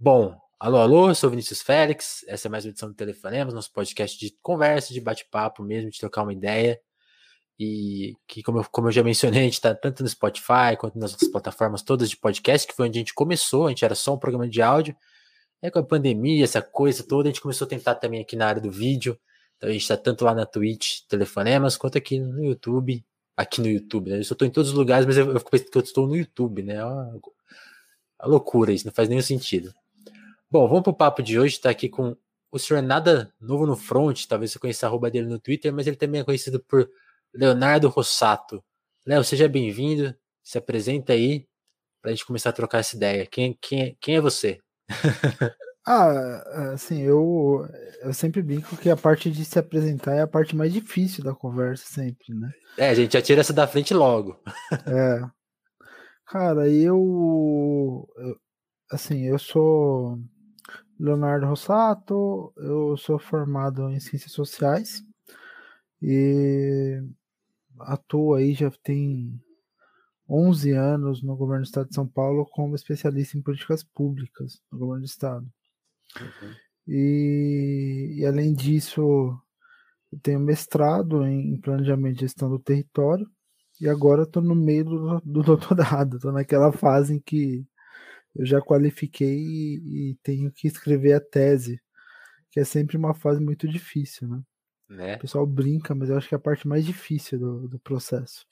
Bom, alô, alô, sou Vinícius Félix, essa é mais uma edição do Telefonemas, nosso podcast de conversa, de bate-papo mesmo, de trocar uma ideia. E que, como eu, como eu já mencionei, a gente está tanto no Spotify quanto nas outras plataformas todas de podcast, que foi onde a gente começou, a gente era só um programa de áudio. Aí com a pandemia, essa coisa toda, a gente começou a tentar também aqui na área do vídeo. Então a gente está tanto lá na Twitch, Telefonemas, quanto aqui no YouTube. Aqui no YouTube, né? Eu estou em todos os lugares, mas eu, eu fico pensando que eu estou no YouTube, né? É uma, uma loucura isso, não faz nenhum sentido. Bom, vamos pro papo de hoje. Está aqui com o senhor nada novo no front, talvez você conheça a arroba dele no Twitter, mas ele também é conhecido por Leonardo Rossato. Léo, seja bem-vindo. Se apresenta aí para a gente começar a trocar essa ideia. Quem, quem, quem é você? ah, assim, eu, eu sempre brinco que a parte de se apresentar é a parte mais difícil da conversa, sempre, né? É, a gente já tira essa da frente logo. é. Cara, eu, eu assim, eu sou Leonardo Rossato, eu sou formado em Ciências Sociais e atuo aí já tem 11 anos no governo do estado de São Paulo como especialista em políticas públicas no governo do estado. Uhum. E, e, além disso, eu tenho mestrado em planejamento e gestão do território e agora estou no meio do, do doutorado, estou naquela fase em que eu já qualifiquei e, e, tenho que escrever a tese, que é sempre uma fase muito difícil, né? né? O pessoal brinca, mas eu acho que é a parte mais difícil do, do processo.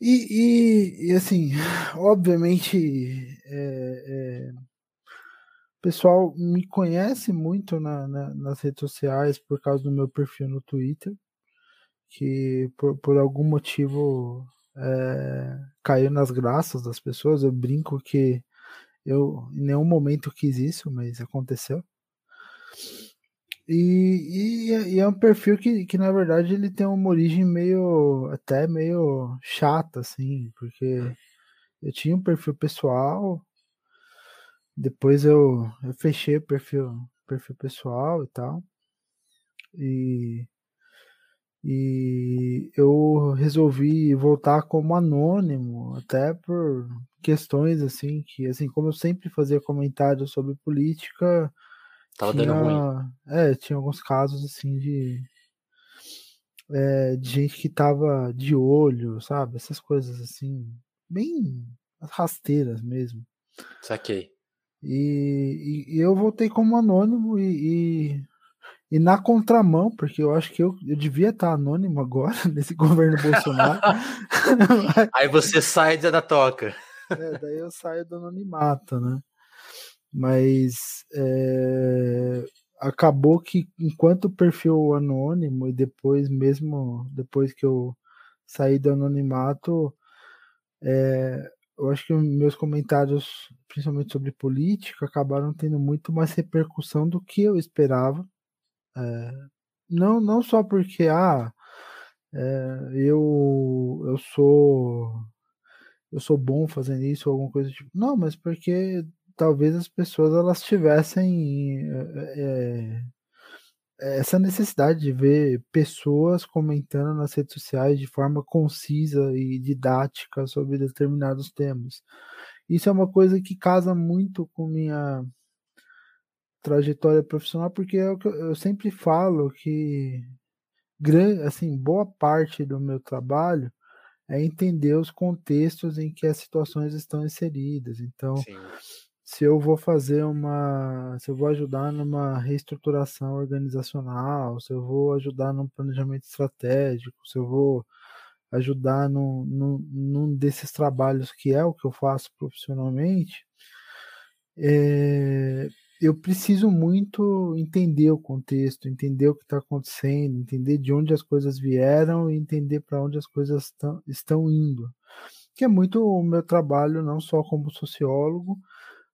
E, e, e, assim, obviamente, é, é, o pessoal me conhece muito na, na, nas redes sociais por causa do meu perfil no Twitter, que por, por algum motivo é, caiu nas graças das pessoas. Eu brinco que eu em nenhum momento quis isso, mas aconteceu. E, e, e, é um perfil que, que, na verdade, ele tem uma origem meio, até meio chata, assim, porque eu tinha um perfil pessoal, depois eu, eu fechei o perfil, perfil pessoal e tal, e e eu resolvi voltar como anônimo, até por questões assim, que assim, como eu sempre fazia comentários sobre política, Tava tinha, dando ruim. É, tinha alguns casos assim de é, de gente que tava de olho, sabe? Essas coisas assim, bem rasteiras mesmo. Saquei. E, e, e eu voltei como anônimo e, e e na contramão, porque eu acho que eu, eu devia estar anônimo agora nesse governo Bolsonaro. Aí você sai da toca. É, daí eu saio do anonimato, né? Mas é, acabou que enquanto o perfil anônimo e depois mesmo depois que eu saí do anonimato, é, eu acho que meus comentários, principalmente sobre política, acabaram tendo muito mais repercussão do que eu esperava. É, não, não só porque ah, é, eu, eu sou eu sou bom fazendo isso ou alguma coisa tipo. Não, mas porque talvez as pessoas elas tivessem é, essa necessidade de ver pessoas comentando nas redes sociais de forma concisa e didática sobre determinados temas. Isso é uma coisa que casa muito com minha trajetória profissional, porque é o que eu sempre falo que assim, boa parte do meu trabalho é entender os contextos em que as situações estão inseridas. Então, Sim. se eu vou fazer uma, se eu vou ajudar numa reestruturação organizacional, se eu vou ajudar num planejamento estratégico, se eu vou ajudar num, num, num desses trabalhos que é o que eu faço profissionalmente, é, eu preciso muito entender o contexto, entender o que está acontecendo, entender de onde as coisas vieram e entender para onde as coisas tão, estão indo. Que é muito o meu trabalho, não só como sociólogo,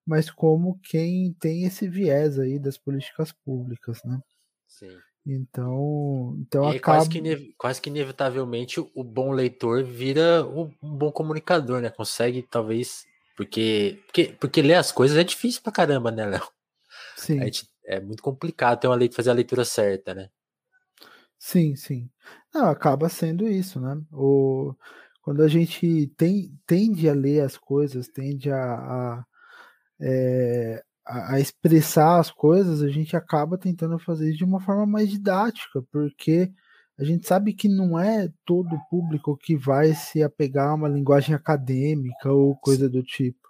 mas como quem tem esse viés aí das políticas públicas, né? Sim. Então, então e acaba... quase, que, quase que inevitavelmente o bom leitor vira um bom comunicador, né? Consegue, talvez, porque, porque, porque ler as coisas é difícil pra caramba, né, Léo? Sim. A gente, é muito complicado ter uma lei, fazer a leitura certa, né? Sim, sim. Não, acaba sendo isso, né? O, quando a gente tem, tende a ler as coisas, tende a, a, é, a, expressar as coisas, a gente acaba tentando fazer isso de uma forma mais didática, porque a gente sabe que não é todo público que vai se apegar a uma linguagem acadêmica ou coisa do tipo.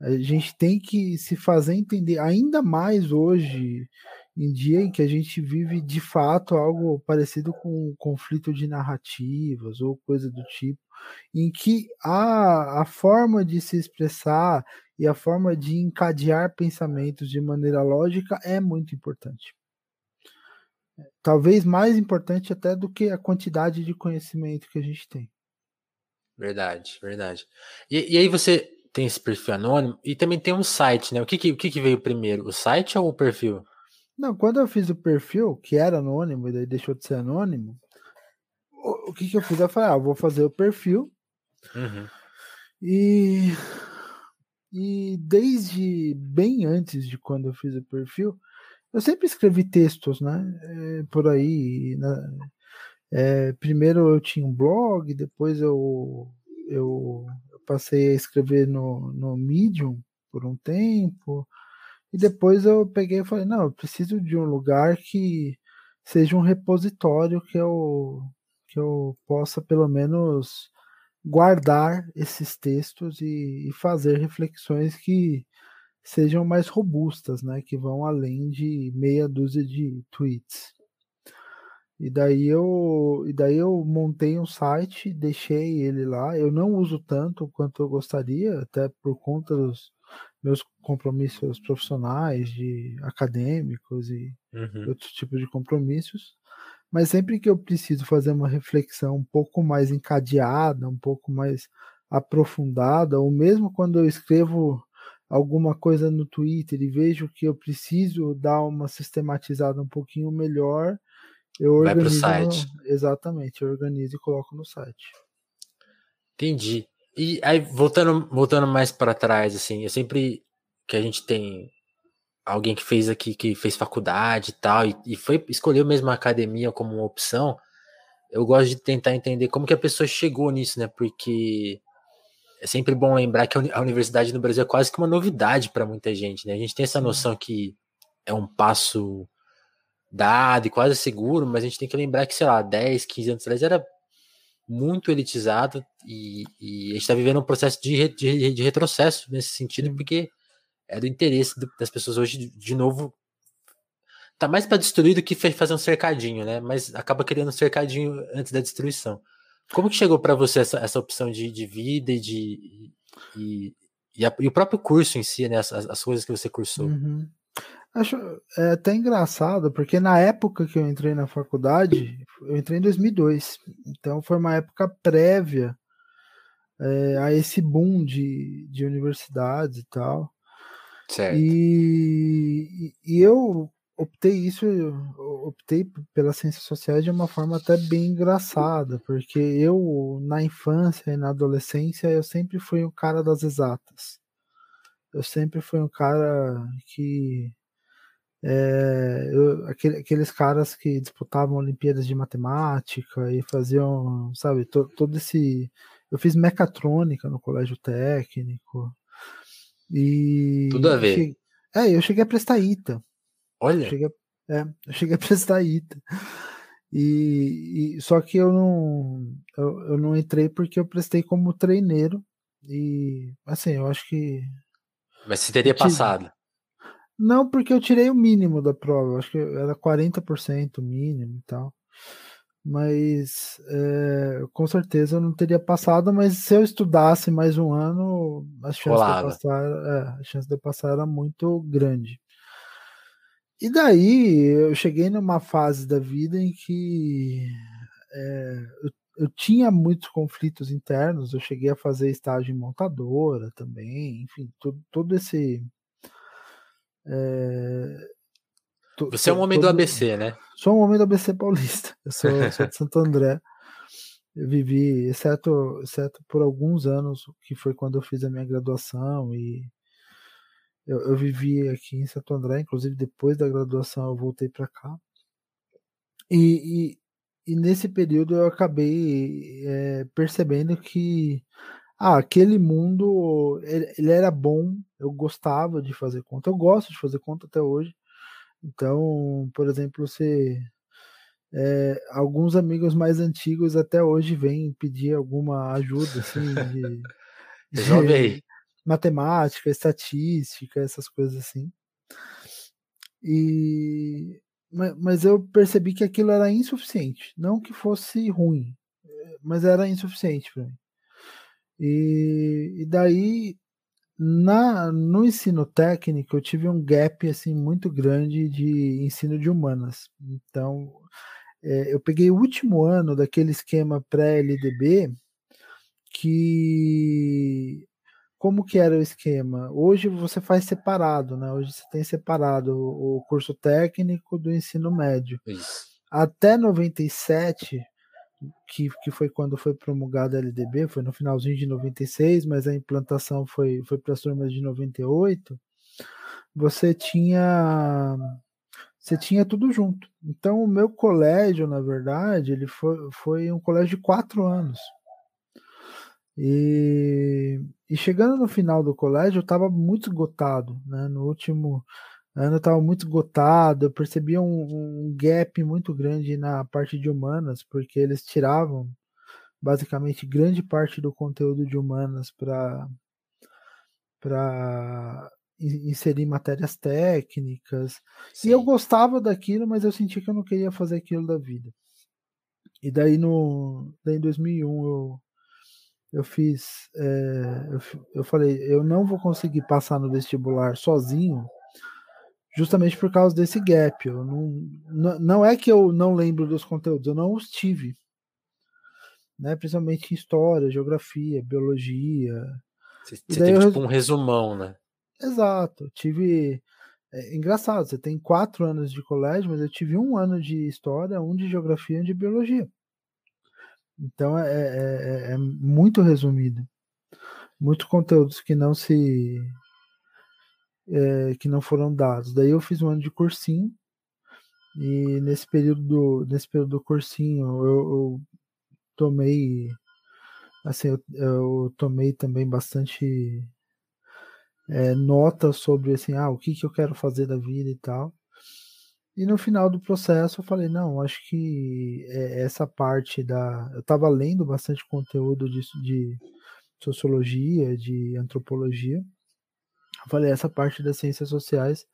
A gente tem que se fazer entender, ainda mais hoje em dia em que a gente vive de fato algo parecido com um conflito de narrativas ou coisa do tipo, em que a, a forma de se expressar e a forma de encadear pensamentos de maneira lógica é muito importante. Talvez mais importante até do que a quantidade de conhecimento que a gente tem. Verdade, verdade. E, e aí você tem esse perfil anônimo e também tem um site, né? O que, que, o que, que veio primeiro, o site ou o perfil? Não, quando eu fiz o perfil, que era anônimo e daí deixou de ser anônimo, o, o que, que eu fiz? Eu falei, ah, vou fazer o perfil. Uhum. E, e desde bem antes de quando eu fiz o perfil, eu sempre escrevi textos, né? É, por aí. Né? É, primeiro eu tinha um blog, depois eu, eu, eu passei a escrever no, no Medium por um tempo. E depois eu peguei e falei, não, eu preciso de um lugar que seja um repositório que eu, que eu possa pelo menos guardar esses textos e, e fazer reflexões que sejam mais robustas, né, que vão além de meia dúzia de tweets. E daí eu, e daí eu montei um site, deixei ele lá. Eu não uso tanto quanto eu gostaria, até por conta dos, meus compromissos profissionais, de acadêmicos e uhum. outros tipos de compromissos. Mas sempre que eu preciso fazer uma reflexão um pouco mais encadeada, um pouco mais aprofundada, ou mesmo quando eu escrevo alguma coisa no Twitter e vejo que eu preciso dar uma sistematizada um pouquinho melhor, eu Vai. Vai pro site. Exatamente, eu organizo e coloco no site. Entendi. E aí, voltando, voltando mais para trás, assim, eu sempre que a gente tem alguém que fez aqui, que fez faculdade e tal, e, e foi escolheu mesmo a academia como uma opção, eu gosto de tentar entender como que a pessoa chegou nisso, né? Porque é sempre bom lembrar que a universidade no Brasil é quase que uma novidade para muita gente, né? A gente tem essa noção que é um passo dado e quase seguro, mas a gente tem que lembrar que, sei lá, 10, 15 anos atrás era muito elitizado e, e a gente está vivendo um processo de, de, de, retrocesso nesse sentido, porque é do interesse das pessoas hoje, de, de novo, tá mais para destruir do que fazer um cercadinho, né? Mas acaba criando um cercadinho antes da destruição. Como que chegou para você essa, essa opção de, de vida e de e, e, a, e, o próprio curso em si, né? As, as coisas que você cursou. Uhum. Acho é até engraçado, porque na época que eu entrei na faculdade, eu entrei em 2002, então foi uma época prévia é, a esse boom de, de universidades e tal. Certo. E, e eu optei isso, optei pelas ciências sociais de uma forma até bem engraçada, porque eu, na infância e na adolescência, eu sempre fui o cara das exatas. Eu sempre fui um cara que é, eu, aquele, aqueles caras que disputavam Olimpíadas de Matemática e faziam, sabe, to, todo esse. Eu fiz mecatrônica no colégio técnico. E. Tudo a ver. Cheguei, é, eu cheguei a prestar ITA. Olha. Eu cheguei, é, eu cheguei a prestar ITA. E, e, só que eu não eu, eu não entrei porque eu prestei como treineiro e assim eu acho que mas você teria passado não, porque eu tirei o mínimo da prova. Acho que era 40% o mínimo e tal. Mas é, com certeza eu não teria passado, mas se eu estudasse mais um ano, a chance, de passar, é, a chance de passar era muito grande. E daí eu cheguei numa fase da vida em que é, eu, eu, tinha muitos conflitos internos, eu cheguei a fazer estágio em montadora também, enfim, todo, todo esse é, Você é um homem do ABC, né? Sou um homem do ABC paulista. Eu sou, sou de Santo André. Eu vivi, exceto, exceto por alguns anos, que foi quando eu fiz a minha graduação e eu, eu vivi aqui em Santo André, inclusive depois da graduação eu voltei para cá. E, e, e, nesse período eu acabei é, percebendo que ah, aquele mundo ele, ele, era bom, eu gostava de fazer conta, eu gosto de fazer conta até hoje. Então, por exemplo, você é, alguns amigos mais antigos até hoje vêm pedir alguma ajuda assim, de, de matemática, estatística, essas coisas assim. E mas eu percebi que aquilo era insuficiente, não que fosse ruim, mas era insuficiente para mim. E, e daí na no ensino técnico eu tive um gap assim muito grande de ensino de humanas. Então é, eu peguei o último ano daquele esquema pré-LDB que como que era o esquema? Hoje você faz separado, né? Hoje você tem separado o curso técnico do ensino médio. Isso. Até 97, que, que foi quando foi promulgada a LDB, foi no finalzinho de 96, mas a implantação foi, foi para as turmas de 98, você tinha você tinha tudo junto. Então o meu colégio, na verdade, ele foi, foi um colégio de quatro anos. E, e chegando no final do colégio, eu estava muito esgotado, né? No último ano eu estava muito esgotado, eu percebia um, um, gap muito grande na parte de humanas, porque eles tiravam basicamente grande parte do conteúdo de humanas para para inserir matérias técnicas. Sim. E eu gostava daquilo, mas eu sentia que eu não queria fazer aquilo da vida. E daí no daí em 2001 eu eu fiz, é, eu, eu falei, eu não vou conseguir passar no vestibular sozinho, justamente por causa desse gap. Eu não, não é que eu não lembro dos conteúdos, eu não os tive. Né? Principalmente história, geografia, biologia. Você, você teve eu... tipo um resumão, né? Exato. Tive. É engraçado, você tem quatro anos de colégio, mas eu tive um ano de história, um de geografia e um de biologia. Então é, é, é, é muito resumido. Muitos conteúdos que não se. É, que não foram dados. Daí eu fiz um ano de cursinho. E nesse período do, nesse período do cursinho eu, eu tomei. Assim, eu, eu, tomei também bastante é, nota sobre assim, ah, o que, que eu quero fazer da vida e tal. E no final do processo eu falei, não, acho que é, essa parte da. Eu estava lendo bastante conteúdo de, de sociologia, de antropologia. Eu falei, essa parte das ciências sociais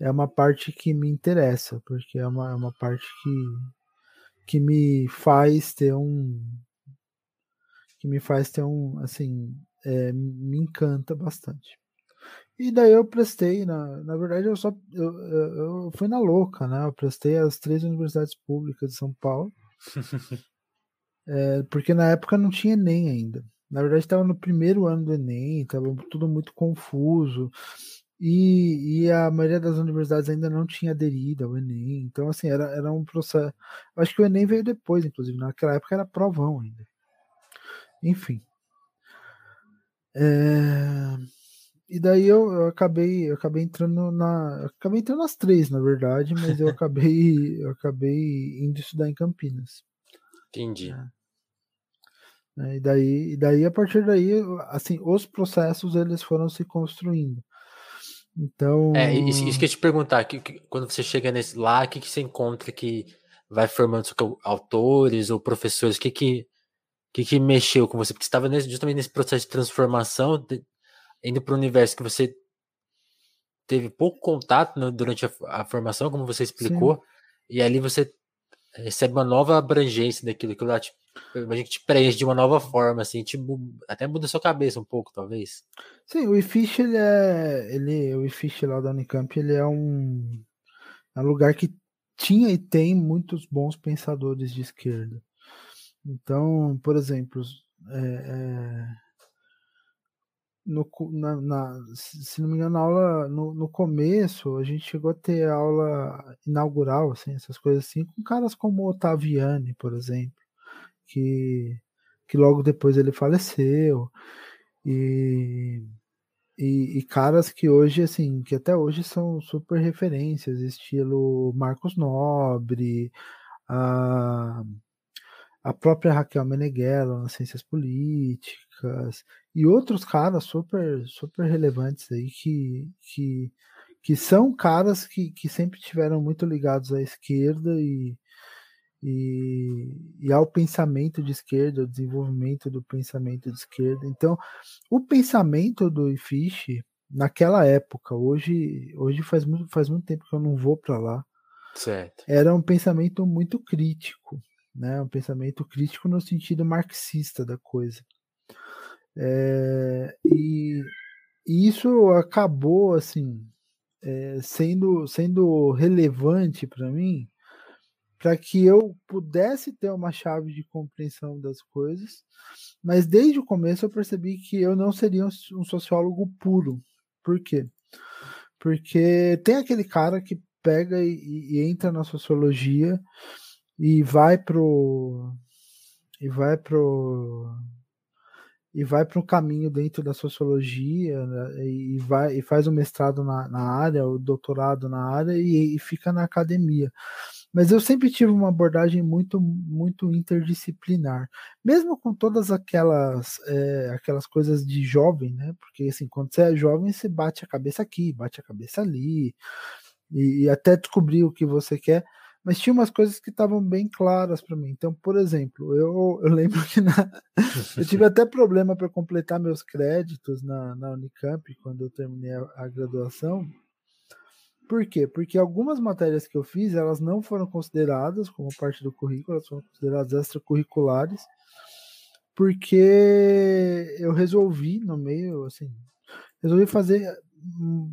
é uma parte que me interessa, porque é uma, é uma parte que, que me faz ter um. que me faz ter um. assim. É, me encanta bastante. E daí eu prestei, na, na verdade eu só eu, eu, eu fui na louca, né? Eu prestei as três universidades públicas de São Paulo. é, porque na época não tinha Enem ainda. Na verdade estava no primeiro ano do Enem, estava tudo muito confuso. E, e, a maioria das universidades ainda não tinha aderido ao Enem. Então, assim, era, era um processo. Acho que o Enem veio depois, inclusive. Naquela época era provão ainda. Enfim. É... E daí eu, eu, acabei, eu acabei entrando na, acabei entrando nas três, na verdade, mas eu acabei, eu acabei indo estudar em Campinas. Entendi. É. E daí, e daí a partir daí, assim, os processos eles foram se construindo. Então. É, isso, isso que eu te perguntar, que, que, quando você chega nesse lá, o que, que você encontra que vai formando autores ou professores? O que que, que, que mexeu com você? Porque você estava justamente nesse processo de transformação, de, indo para o universo que você teve pouco contato no, durante a, a, formação, como você explicou, Sim. e ali você recebe uma nova abrangência daquilo que lá te, imagino que te preenche de uma nova forma, assim, te, até muda a sua cabeça um pouco, talvez. Sim, o IFISH, ele é. Ele, o IFISH lá da Unicamp, ele é um, é um lugar que tinha e tem muitos bons pensadores de esquerda. Então, por exemplo, é, é no, na, na, se não me engano, na aula, no, no começo, a gente chegou a ter aula inaugural, assim, essas coisas assim, com caras como Otaviani, por exemplo, que, que logo depois ele faleceu, e, e, e, caras que hoje, assim, que até hoje são super referências, estilo Marcos Nobre, a a própria Raquel Meneghello nas ciências políticas e outros caras super super relevantes aí que que, que são caras que, que sempre tiveram muito ligados à esquerda e, e, e ao pensamento de esquerda, ao desenvolvimento do pensamento de esquerda. Então, o pensamento do Fish naquela época, hoje, hoje faz muito, faz muito tempo que eu não vou para lá. Certo. Era um pensamento muito crítico, né? Um pensamento crítico no sentido marxista da coisa. É, e, e, isso acabou assim é, sendo sendo relevante para mim para que eu pudesse ter uma chave de compreensão das coisas, mas desde o começo eu percebi que eu não seria um sociólogo puro. Por quê? Porque tem aquele cara que pega e, e entra na sociologia e vai pro e vai pro e vai para um caminho dentro da sociologia né, e vai e faz o mestrado na, na área, o doutorado na área e, e, fica na academia. Mas eu sempre tive uma abordagem muito muito interdisciplinar, mesmo com todas aquelas é, aquelas coisas de jovem, né? Porque assim, quando você é jovem, você bate a cabeça aqui, bate a cabeça ali e, e até descobrir o que você quer mas tinha umas coisas que estavam bem claras para mim. Então, por exemplo, eu, eu lembro que na, eu tive até problema para completar meus créditos na, na Unicamp quando eu terminei a, a, graduação. Por quê? Porque algumas matérias que eu fiz, elas não foram consideradas como parte do currículo, elas foram consideradas extracurriculares, porque eu resolvi, no meio, assim, resolvi fazer hum,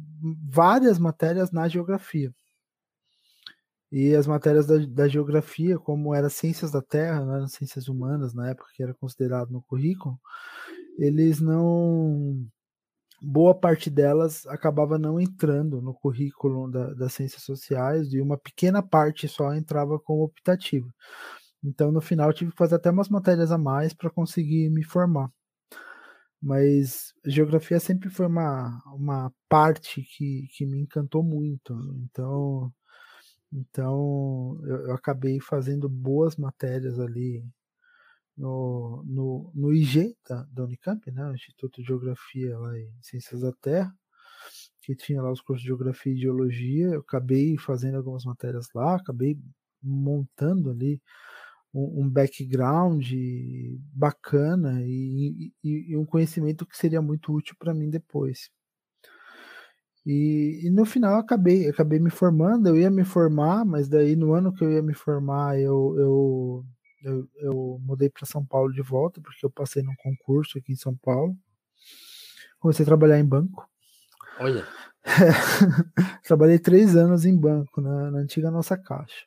várias matérias na geografia. E as matérias da, da geografia, como era ciências da Terra, não eram ciências humanas na época que era considerado no currículo, eles não. Boa parte delas acabava não entrando no currículo da, das ciências sociais e uma pequena parte só entrava como optativa. Então, no final, tive que fazer até umas matérias a mais para conseguir me formar. Mas geografia sempre foi uma, uma parte que, que me encantou muito. Então, então, eu, eu, acabei fazendo boas matérias ali no, no, no IG da, da Unicamp, né? O Instituto de Geografia lá em Ciências da Terra, que tinha lá os cursos de Geografia e Geologia. Eu acabei fazendo algumas matérias lá, acabei montando ali um, um background bacana e, e, e um conhecimento que seria muito útil para mim depois. E, e, no final acabei, acabei me formando, eu ia me formar, mas daí no ano que eu ia me formar, eu, eu, eu, eu mudei para São Paulo de volta, porque eu passei num concurso aqui em São Paulo. Comecei a trabalhar em banco. Olha. Trabalhei três anos em banco, na, na antiga nossa caixa.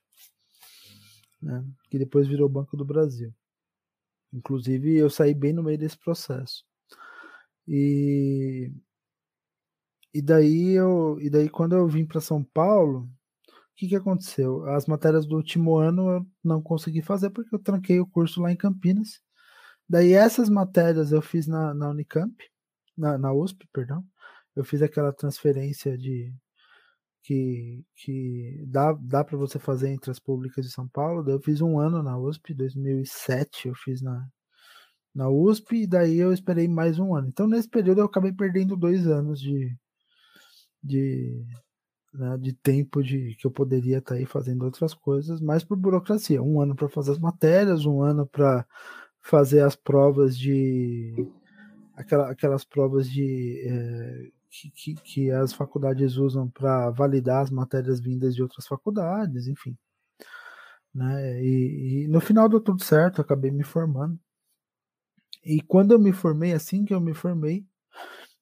Né, que depois virou Banco do Brasil. Inclusive, eu saí bem no meio desse processo. E e daí eu, e daí quando eu vim para São Paulo, que, que aconteceu? As matérias do último ano eu não consegui fazer porque eu tranquei o curso lá em Campinas. Daí essas matérias eu fiz na, na Unicamp, na, na USP, perdão. Eu fiz aquela transferência de que, que dá, dá para você fazer entre as públicas de São Paulo. Daí eu fiz um ano na USP, 2007 eu fiz na, na USP, e daí eu esperei mais um ano. Então nesse período eu acabei perdendo dois anos de, de, né, de tempo de que eu poderia estar tá aí fazendo outras coisas, mas por burocracia. Um ano para fazer as matérias, um ano para fazer as provas de aquela, aquelas provas de é, que, que, que, as faculdades usam para validar as matérias vindas de outras faculdades, enfim. Né? E, e, no final deu tudo certo, acabei me formando. E quando eu me formei, assim que eu me formei,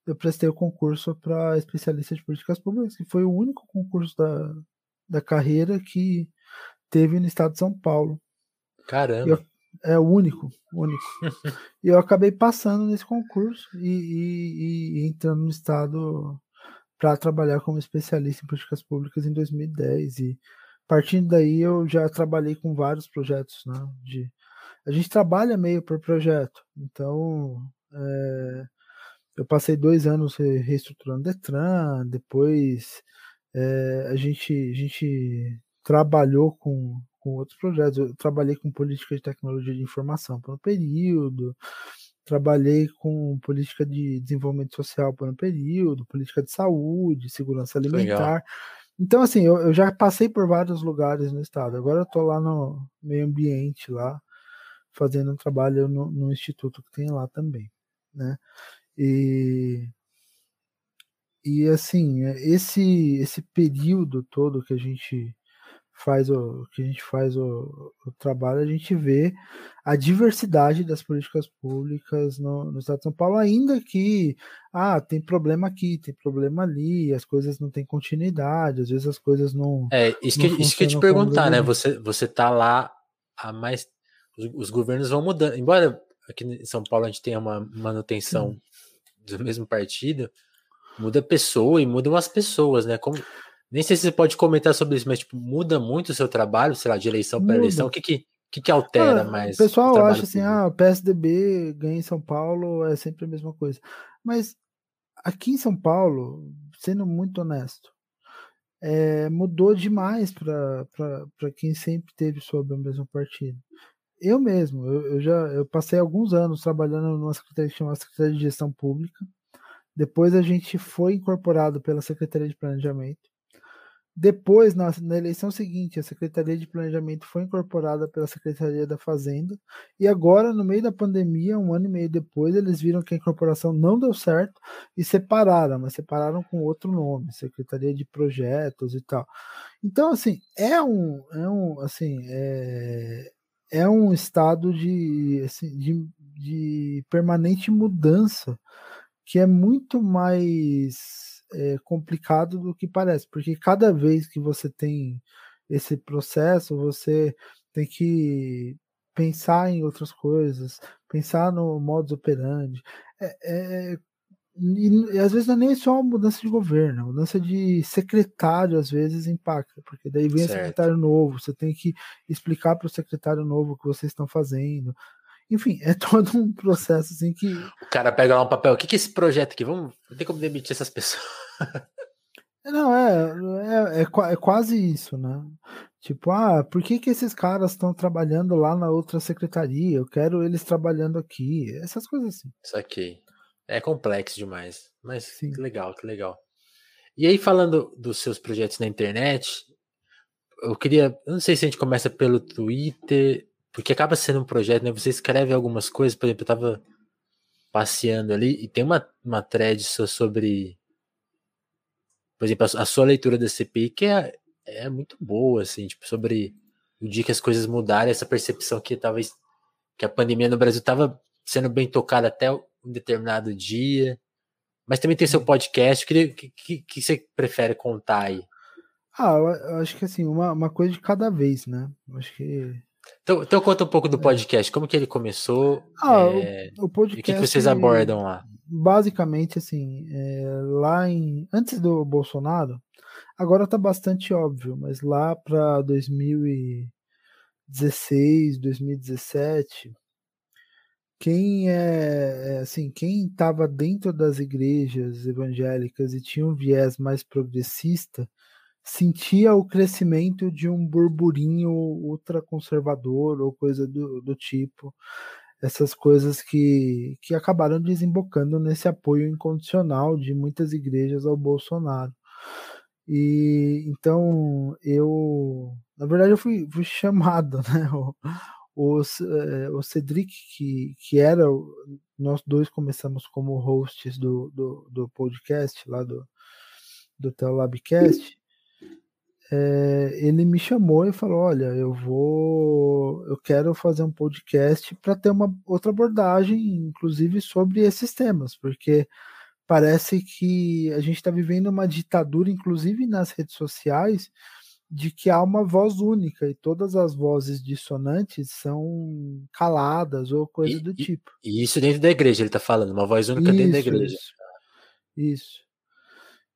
eu prestei o concurso para especialista de políticas públicas, que foi o único concurso da, da carreira que teve no estado de São Paulo. Caramba! Eu, é o único, único. e eu acabei passando nesse concurso e, e, e entrando no estado para trabalhar como especialista em políticas públicas em 2010 e partindo daí eu já trabalhei com vários projetos, né? De a gente trabalha meio por projeto, então é, eu passei dois anos reestruturando o Detran, depois é, a, gente, a gente trabalhou com, com outros projetos. Eu trabalhei com política de tecnologia de informação por um período, trabalhei com política de desenvolvimento social por um período, política de saúde, segurança alimentar. Legal. Então, assim, eu, eu, já passei por vários lugares no estado. Agora eu estou lá no meio ambiente, lá, fazendo um trabalho no, no instituto que tem lá também, né? E e assim, esse esse período todo que a gente faz o que a gente faz o, o trabalho, a gente vê a diversidade das políticas públicas no, no estado de São Paulo, ainda que ah, tem problema aqui, tem problema ali, as coisas não têm continuidade, às vezes as coisas não. É, isso, que, isso que eu te perguntar, né? Você, você tá lá há mais. Os, os, governos vão mudando. Embora aqui em São Paulo a gente tenha uma manutenção Sim. do mesmo partido, muda a pessoa e mudam as pessoas, né? Como, nem sei se você pode comentar sobre isso, mas tipo, muda muito o seu trabalho, sei lá, de eleição para eleição. O que que, que, que altera ah, mais? O pessoal o acha assim, ah, o PSDB ganha em São Paulo, é sempre a mesma coisa. Mas aqui em São Paulo, sendo muito honesto, é, mudou demais para quem sempre teve sob o mesmo partido. Eu mesmo, eu, eu, já eu passei alguns anos trabalhando numa secretaria que chama Secretaria de Gestão Pública. Depois a gente foi incorporado pela Secretaria de Planejamento. Depois, na, na, eleição seguinte, a Secretaria de Planejamento foi incorporada pela Secretaria da Fazenda. E agora, no meio da pandemia, um ano e meio depois, eles viram que a incorporação não deu certo e separaram, mas separaram com outro nome, Secretaria de Projetos e tal. Então, assim, é um, é um, assim, é, é um estado de, assim, de, de permanente mudança que é muito mais é, complicado do que parece, porque cada vez que você tem esse processo, você tem que pensar em outras coisas, pensar no modus operandi. É, é, e, e, às vezes não é nem só uma mudança de governo, a mudança de secretário às vezes impacta, porque daí vem certo. secretário novo, você tem que explicar para o secretário novo o que vocês estão fazendo. Enfim, é todo um processo assim que. O cara pega lá um papel. O que, que é esse projeto aqui? Vamos. Não tem como demitir essas pessoas. Não, é, é, é, é, quase isso, né? Tipo, ah, por que, que esses caras estão trabalhando lá na outra secretaria? Eu quero eles trabalhando aqui. Essas coisas assim. Isso aqui. É complexo demais. Mas Sim. que legal, que legal. E aí, falando dos seus projetos na internet, eu queria. Eu não sei se a gente começa pelo Twitter porque acaba sendo um projeto, né? Você escreve algumas coisas, por exemplo, eu tava passeando ali e tem uma, uma thread sobre, por exemplo, a, a sua leitura da CPI que é, é muito boa, assim, tipo, sobre o dia que as coisas mudaram, essa percepção que talvez que a pandemia no Brasil estava sendo bem tocada até um determinado dia. Mas também tem seu podcast. O que, que, que você prefere contar aí? Ah, eu acho que assim, uma, uma coisa de cada vez, né? Eu acho que então, então conta um pouco do é. podcast, como que ele começou? Ah, é, o, o, podcast. o que, que vocês abordam lá? Basicamente, assim, é, lá em. Antes do Bolsonaro, agora tá bastante óbvio, mas lá para 2016, 2017, quem é, é assim, quem estava dentro das igrejas evangélicas e tinha um viés mais progressista, sentia o crescimento de um burburinho ultraconservador ou coisa do, do tipo. Essas coisas que, que acabaram desembocando nesse apoio incondicional de muitas igrejas ao Bolsonaro. E então eu, na verdade, eu fui, fui chamado, né? O, é, o Cedric, que, que era, nós dois começamos como hosts do, do, do podcast lá do, do Telabcast, é, ele me chamou e falou: Olha, eu vou, eu quero fazer um podcast para ter uma outra abordagem, inclusive sobre esses temas, porque parece que a gente está vivendo uma ditadura, inclusive nas redes sociais, de que há uma voz única e todas as vozes dissonantes são caladas ou coisa e, do tipo. E, isso dentro da igreja, ele está falando, uma voz única isso, dentro da igreja. Isso. isso.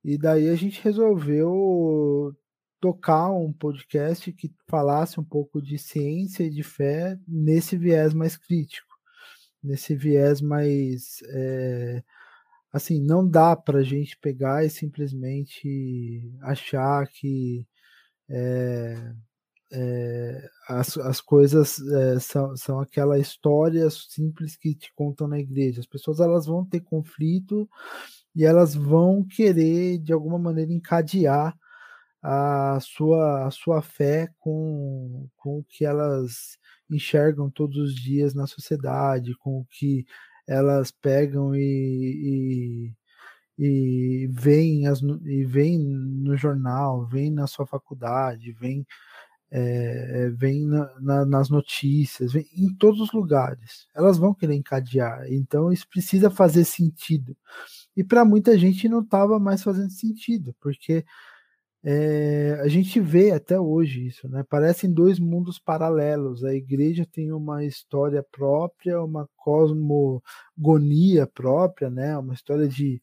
E daí a gente resolveu tocar um podcast que falasse um pouco de ciência e de fé nesse viés mais crítico, nesse viés mais é, assim não dá para a gente pegar e simplesmente achar que é, é, as, as coisas é, são, são aquela história simples que te contam na igreja. As pessoas elas vão ter conflito e elas vão querer de alguma maneira encadear a sua, a sua fé com, com o que elas enxergam todos os dias na sociedade, com o que elas pegam e, e, e veem, as, e veem no jornal, veem na sua faculdade, veem, é, veem na, na, nas notícias, veem em todos os lugares. Elas vão querer encadear, então isso precisa fazer sentido. E para muita gente não estava mais fazendo sentido, porque é, a gente vê até hoje isso, né? Parecem dois mundos paralelos. A igreja tem uma história própria, uma cosmogonia própria, né? Uma história de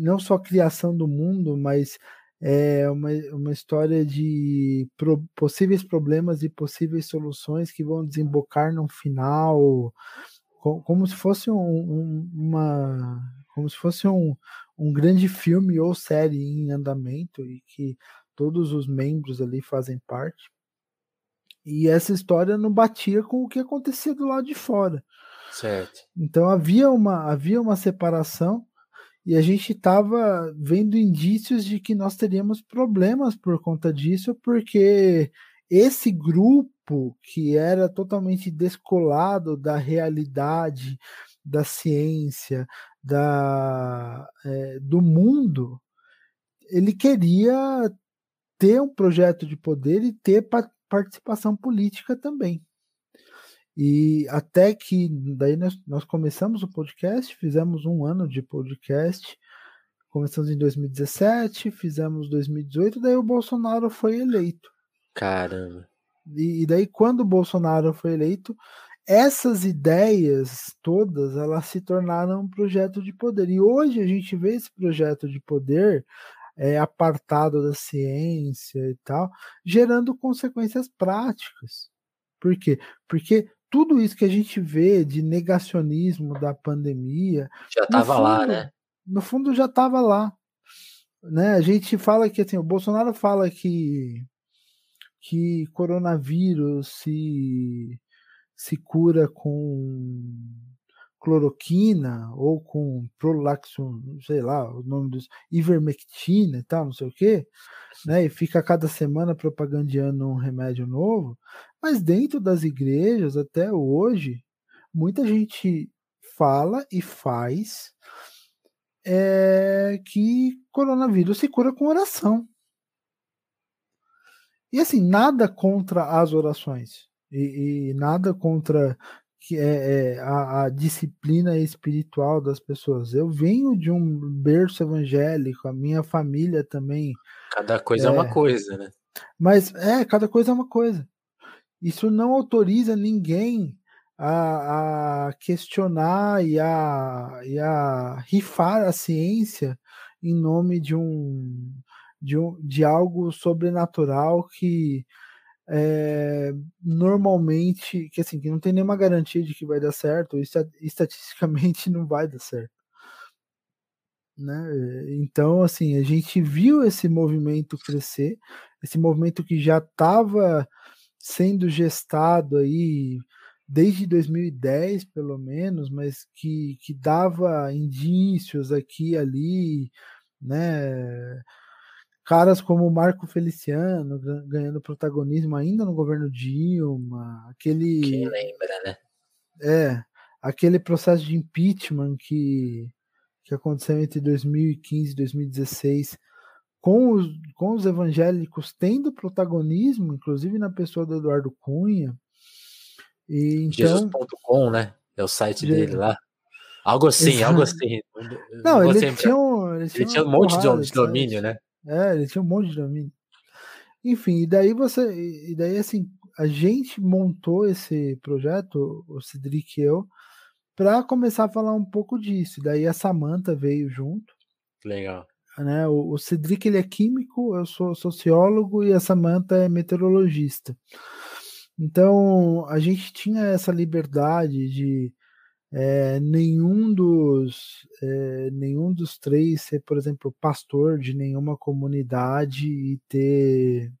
não só criação do mundo, mas é uma, uma história de pro, possíveis problemas e possíveis soluções que vão desembocar no final, como, como se fosse um, um, uma como se fosse um, um grande filme ou série em andamento e que todos os membros ali fazem parte. E essa história não batia com o que acontecia do lado de fora. Certo. Então havia uma, havia uma separação e a gente estava vendo indícios de que nós teríamos problemas por conta disso, porque esse grupo que era totalmente descolado da realidade, da ciência, da, é, do mundo, ele queria ter um projeto de poder e ter pa participação política também. E até que daí nós, nós começamos o podcast, fizemos um ano de podcast, começamos em 2017, fizemos 2018, daí o Bolsonaro foi eleito. Caramba. E, e daí quando o Bolsonaro foi eleito, essas ideias todas elas se tornaram um projeto de poder. E hoje a gente vê esse projeto de poder é, apartado da ciência e tal, gerando consequências práticas. Por quê? Porque tudo isso que a gente vê de negacionismo da pandemia. Já estava lá, né? No fundo já estava lá. Né? A gente fala que assim, o Bolsonaro fala que, que coronavírus se se cura com cloroquina ou com prolaxon, sei lá, o nome dos ivermectina e tal, não sei o quê, né? E fica cada semana propagandeando um remédio novo, mas dentro das igrejas até hoje, muita gente fala e faz é, que coronavírus se cura com oração. E assim, nada contra as orações e, e nada contra que é, é a, a, disciplina espiritual das pessoas. Eu venho de um berço evangélico, a minha família também. Cada coisa é, é uma coisa, né? Mas é, cada coisa é uma coisa. Isso não autoriza ninguém a, a questionar e a, e a rifar a ciência em nome de um de, um, de algo sobrenatural que é, normalmente, que assim, que não tem nenhuma garantia de que vai dar certo, estatisticamente não vai dar certo. Né? Então, assim, a gente viu esse movimento crescer, esse movimento que já estava sendo gestado aí desde 2010, pelo menos, mas que, que dava indícios aqui e ali, né? Caras como Marco Feliciano ganhando protagonismo ainda no governo Dilma, aquele. Quem lembra, né? É, aquele processo de impeachment que, que aconteceu entre 2015 e 2016, com os, com os evangélicos tendo protagonismo, inclusive na pessoa do Eduardo Cunha. E, então, Jesus.com, né? É o site dele lá. Algo assim, Exato. algo assim. Não, ele tinha, um, ele tinha, ele tinha um monte de domínio, né? É, ele tinha um monte de domínio. Enfim, e daí você. E daí assim, a gente montou esse projeto, o Cedric e eu, para começar a falar um pouco disso. E daí a Samantha veio junto. Legal. Né? O, o Cedric ele é químico, eu sou sociólogo e a Samantha é meteorologista. Então a gente tinha essa liberdade de é, nenhum dos é, nenhum dos três ser, por exemplo, pastor de nenhuma comunidade e ter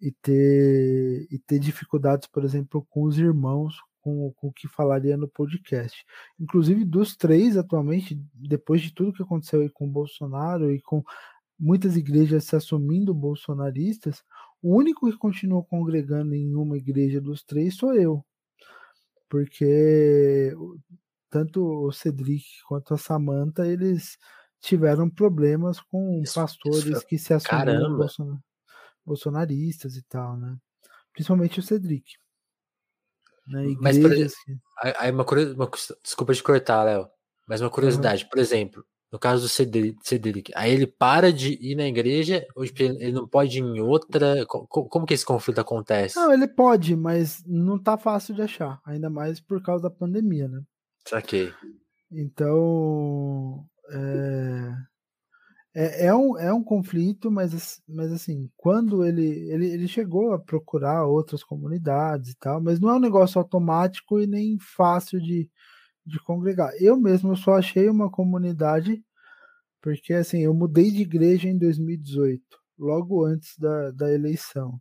e ter, e ter dificuldades, por exemplo, com os irmãos, com, com o que falaria no podcast. Inclusive, dos três, atualmente, depois de tudo que aconteceu aí com o Bolsonaro e com muitas igrejas se assumindo bolsonaristas, o único que continua congregando em uma igreja dos três sou eu. Porque tanto o Cedric quanto a Samantha, eles tiveram problemas com isso, pastores isso, que se assumiram bolsonar, bolsonaristas e tal, né? Principalmente o Cedric. Né? Mas, por exemplo, aí uma, uma, desculpa de cortar, Léo, mas uma curiosidade, uhum. por exemplo, no caso do Cedric, aí ele para de ir na igreja, ou tipo, ele não pode ir em outra? Como, como que esse conflito acontece? Não, ele pode, mas não tá fácil de achar, ainda mais por causa da pandemia, né? Saquei. Então, é, é, é, um, é um conflito, mas, mas assim, quando ele, ele, ele chegou a procurar outras comunidades e tal, mas não é um negócio automático e nem fácil de, de congregar. Eu mesmo só achei uma comunidade porque assim, eu mudei de igreja em 2018, logo antes da, da eleição.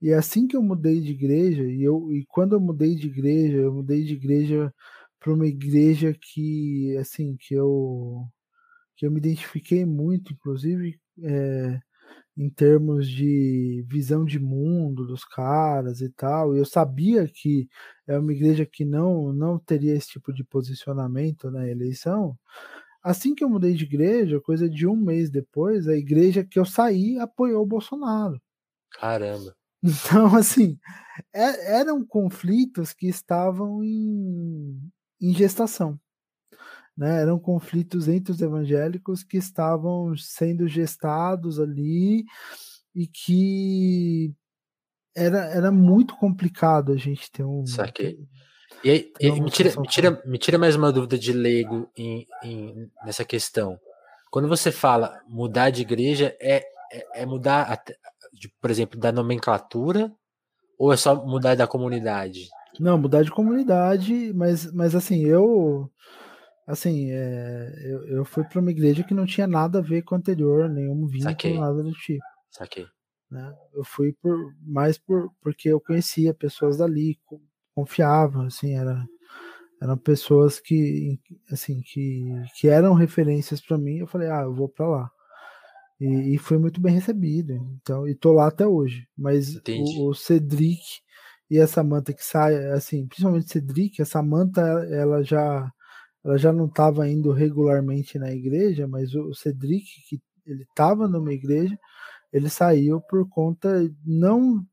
E assim que eu mudei de igreja, e, eu, e quando eu mudei de igreja, eu mudei de igreja para uma igreja que assim que eu que eu me identifiquei muito, inclusive é, em termos de visão de mundo dos caras e tal. Eu sabia que é uma igreja que não não teria esse tipo de posicionamento na eleição. Assim que eu mudei de igreja, coisa de um mês depois, a igreja que eu saí apoiou o Bolsonaro. Caramba. Então, assim, é, eram conflitos que estavam em, em gestação. Né? Eram conflitos entre os evangélicos que estavam sendo gestados ali e que era, era muito complicado a gente ter um. Saquei. E aí, e me, tira, me, tira, me tira mais uma dúvida de leigo em, em, nessa questão. Quando você fala mudar de igreja, é, é, é mudar, de, por exemplo, da nomenclatura ou é só mudar da comunidade? Não, mudar de comunidade, mas, mas assim, eu assim, é, eu, eu fui para uma igreja que não tinha nada a ver com o anterior, nenhum vínculo, nada do tipo. Saquei. Né? Eu fui por mais por porque eu conhecia pessoas dali, confiava, assim, era eram pessoas que assim que, que eram referências para mim. Eu falei, ah, eu vou para lá. E, e foi muito bem recebido. Então, e tô lá até hoje. Mas o, o Cedric e a Samantha que sai, assim, principalmente Cedric, a Samantha, ela já ela já não estava indo regularmente na igreja, mas o Cedric, que ele estava numa igreja, ele saiu por conta não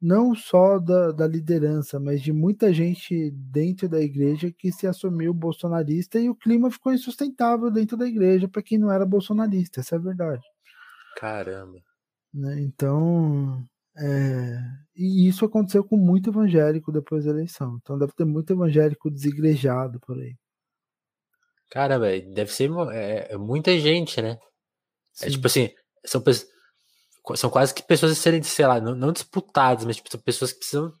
não só da, da, liderança, mas de muita gente dentro da igreja que se assumiu bolsonarista e o clima ficou insustentável dentro da igreja para quem não era bolsonarista, essa é a verdade. Caramba. Né? Então, é, e isso aconteceu com muito evangélico depois da eleição. Então deve ter muito evangélico desigrejado por aí. Cara, velho, deve ser é, é muita gente, né? Sim. É tipo assim, são, são quase que pessoas serem, sei lá, não, não disputadas, mas tipo, são pessoas que precisam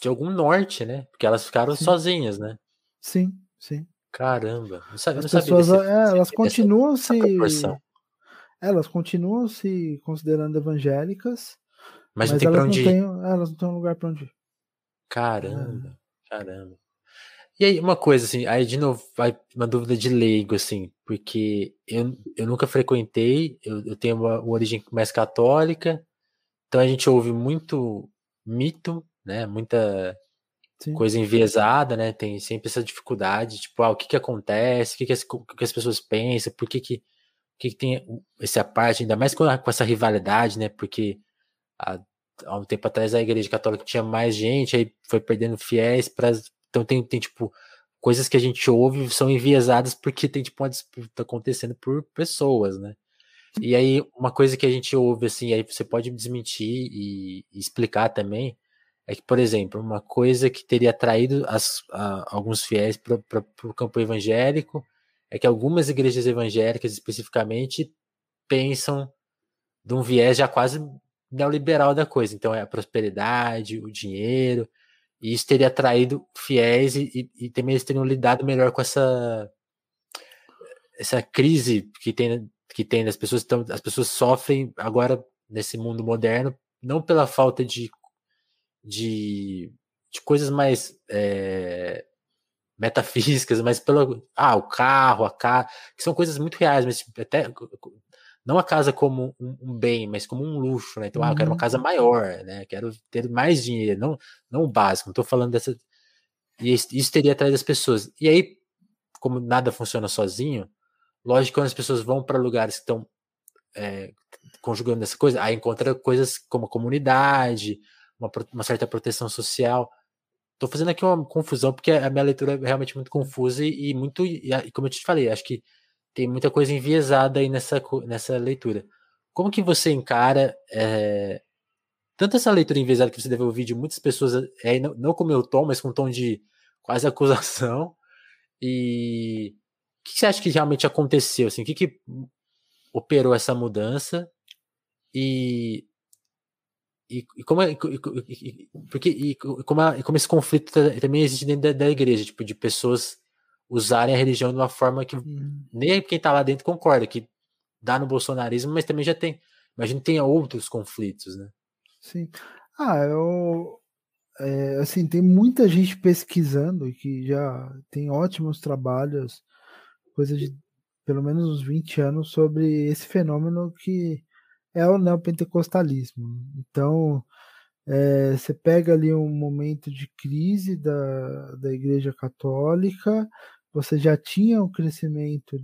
de algum norte, né? Porque elas ficaram sim. sozinhas, né? Sim, sim. Caramba, não sabia, As não pessoas, desse, é, elas continuam se. Elas continuam se considerando evangélicas, mas, mas elas, não têm, elas não têm um lugar para onde ir. Caramba, é. caramba. E aí, uma coisa assim, aí de novo, vai uma dúvida de leigo, assim, porque eu, eu nunca frequentei, eu, eu tenho uma, uma origem mais católica, então a gente ouve muito mito, né, muita Sim. coisa enviesada, né, tem sempre essa dificuldade, tipo, ah, o que que acontece, o que que as, o que as pessoas pensam, por que que, que, que tem essa parte, ainda mais com, com essa rivalidade, né, porque há, há um tempo atrás a igreja católica tinha mais gente, aí foi perdendo fiéis para então tem, tem tipo, coisas que a gente ouve são enviesadas porque tem tipo uma disputa acontecendo por pessoas, né? E aí, uma coisa que a gente ouve, assim, aí você pode desmentir e, e explicar também, é que, por exemplo, uma coisa que teria atraído as, a, alguns fiéis para o campo evangélico é que algumas igrejas evangélicas, especificamente, pensam de um viés já quase neoliberal da coisa. Então, é a prosperidade, o dinheiro, e isso teria atraído fiéis e, e, e, também eles teriam lidado melhor com essa essa crise que tem que tem das pessoas então as pessoas sofrem agora nesse mundo moderno não pela falta de, de, de coisas mais é, metafísicas, mas pelo ah, o carro, a casa, que são coisas muito reais, mas até não a casa como um, um, bem, mas como um luxo, né? Então, uhum. ah, eu quero uma casa uhum. maior, né? Quero ter mais dinheiro, não, não o básico. Não estou falando dessa. E isso teria atrás das pessoas. E aí, como nada funciona sozinho, lógico que quando as pessoas vão para lugares que estão é, conjugando essa coisa, aí encontra coisas como a comunidade, uma, uma certa proteção social. Estou fazendo aqui uma confusão porque a minha leitura é realmente muito confusa e, e muito, e, como eu te falei, acho que tem muita coisa enviesada aí nessa, nessa leitura. Como que você encara é, tanto essa leitura enviesada que você deve ouvir de muitas pessoas, é, não, não com o meu tom, mas com um tom de quase acusação, e o que você acha que realmente aconteceu? Assim, o que, que operou essa mudança? E, e, e como, é, e, porque, e, como, é, como esse conflito também existe dentro da, da igreja, tipo, de pessoas usarem a religião de uma forma que hum. nem quem está lá dentro concorda, que dá no bolsonarismo, mas também já tem, imagino que tenha outros conflitos, né? Sim. Ah, eu, é, assim, tem muita gente pesquisando que já tem ótimos trabalhos, coisa de pelo menos uns 20 anos, sobre esse fenômeno que é o neopentecostalismo. Então, é, você pega ali um momento de crise da, da Igreja Católica, você já tinha um crescimento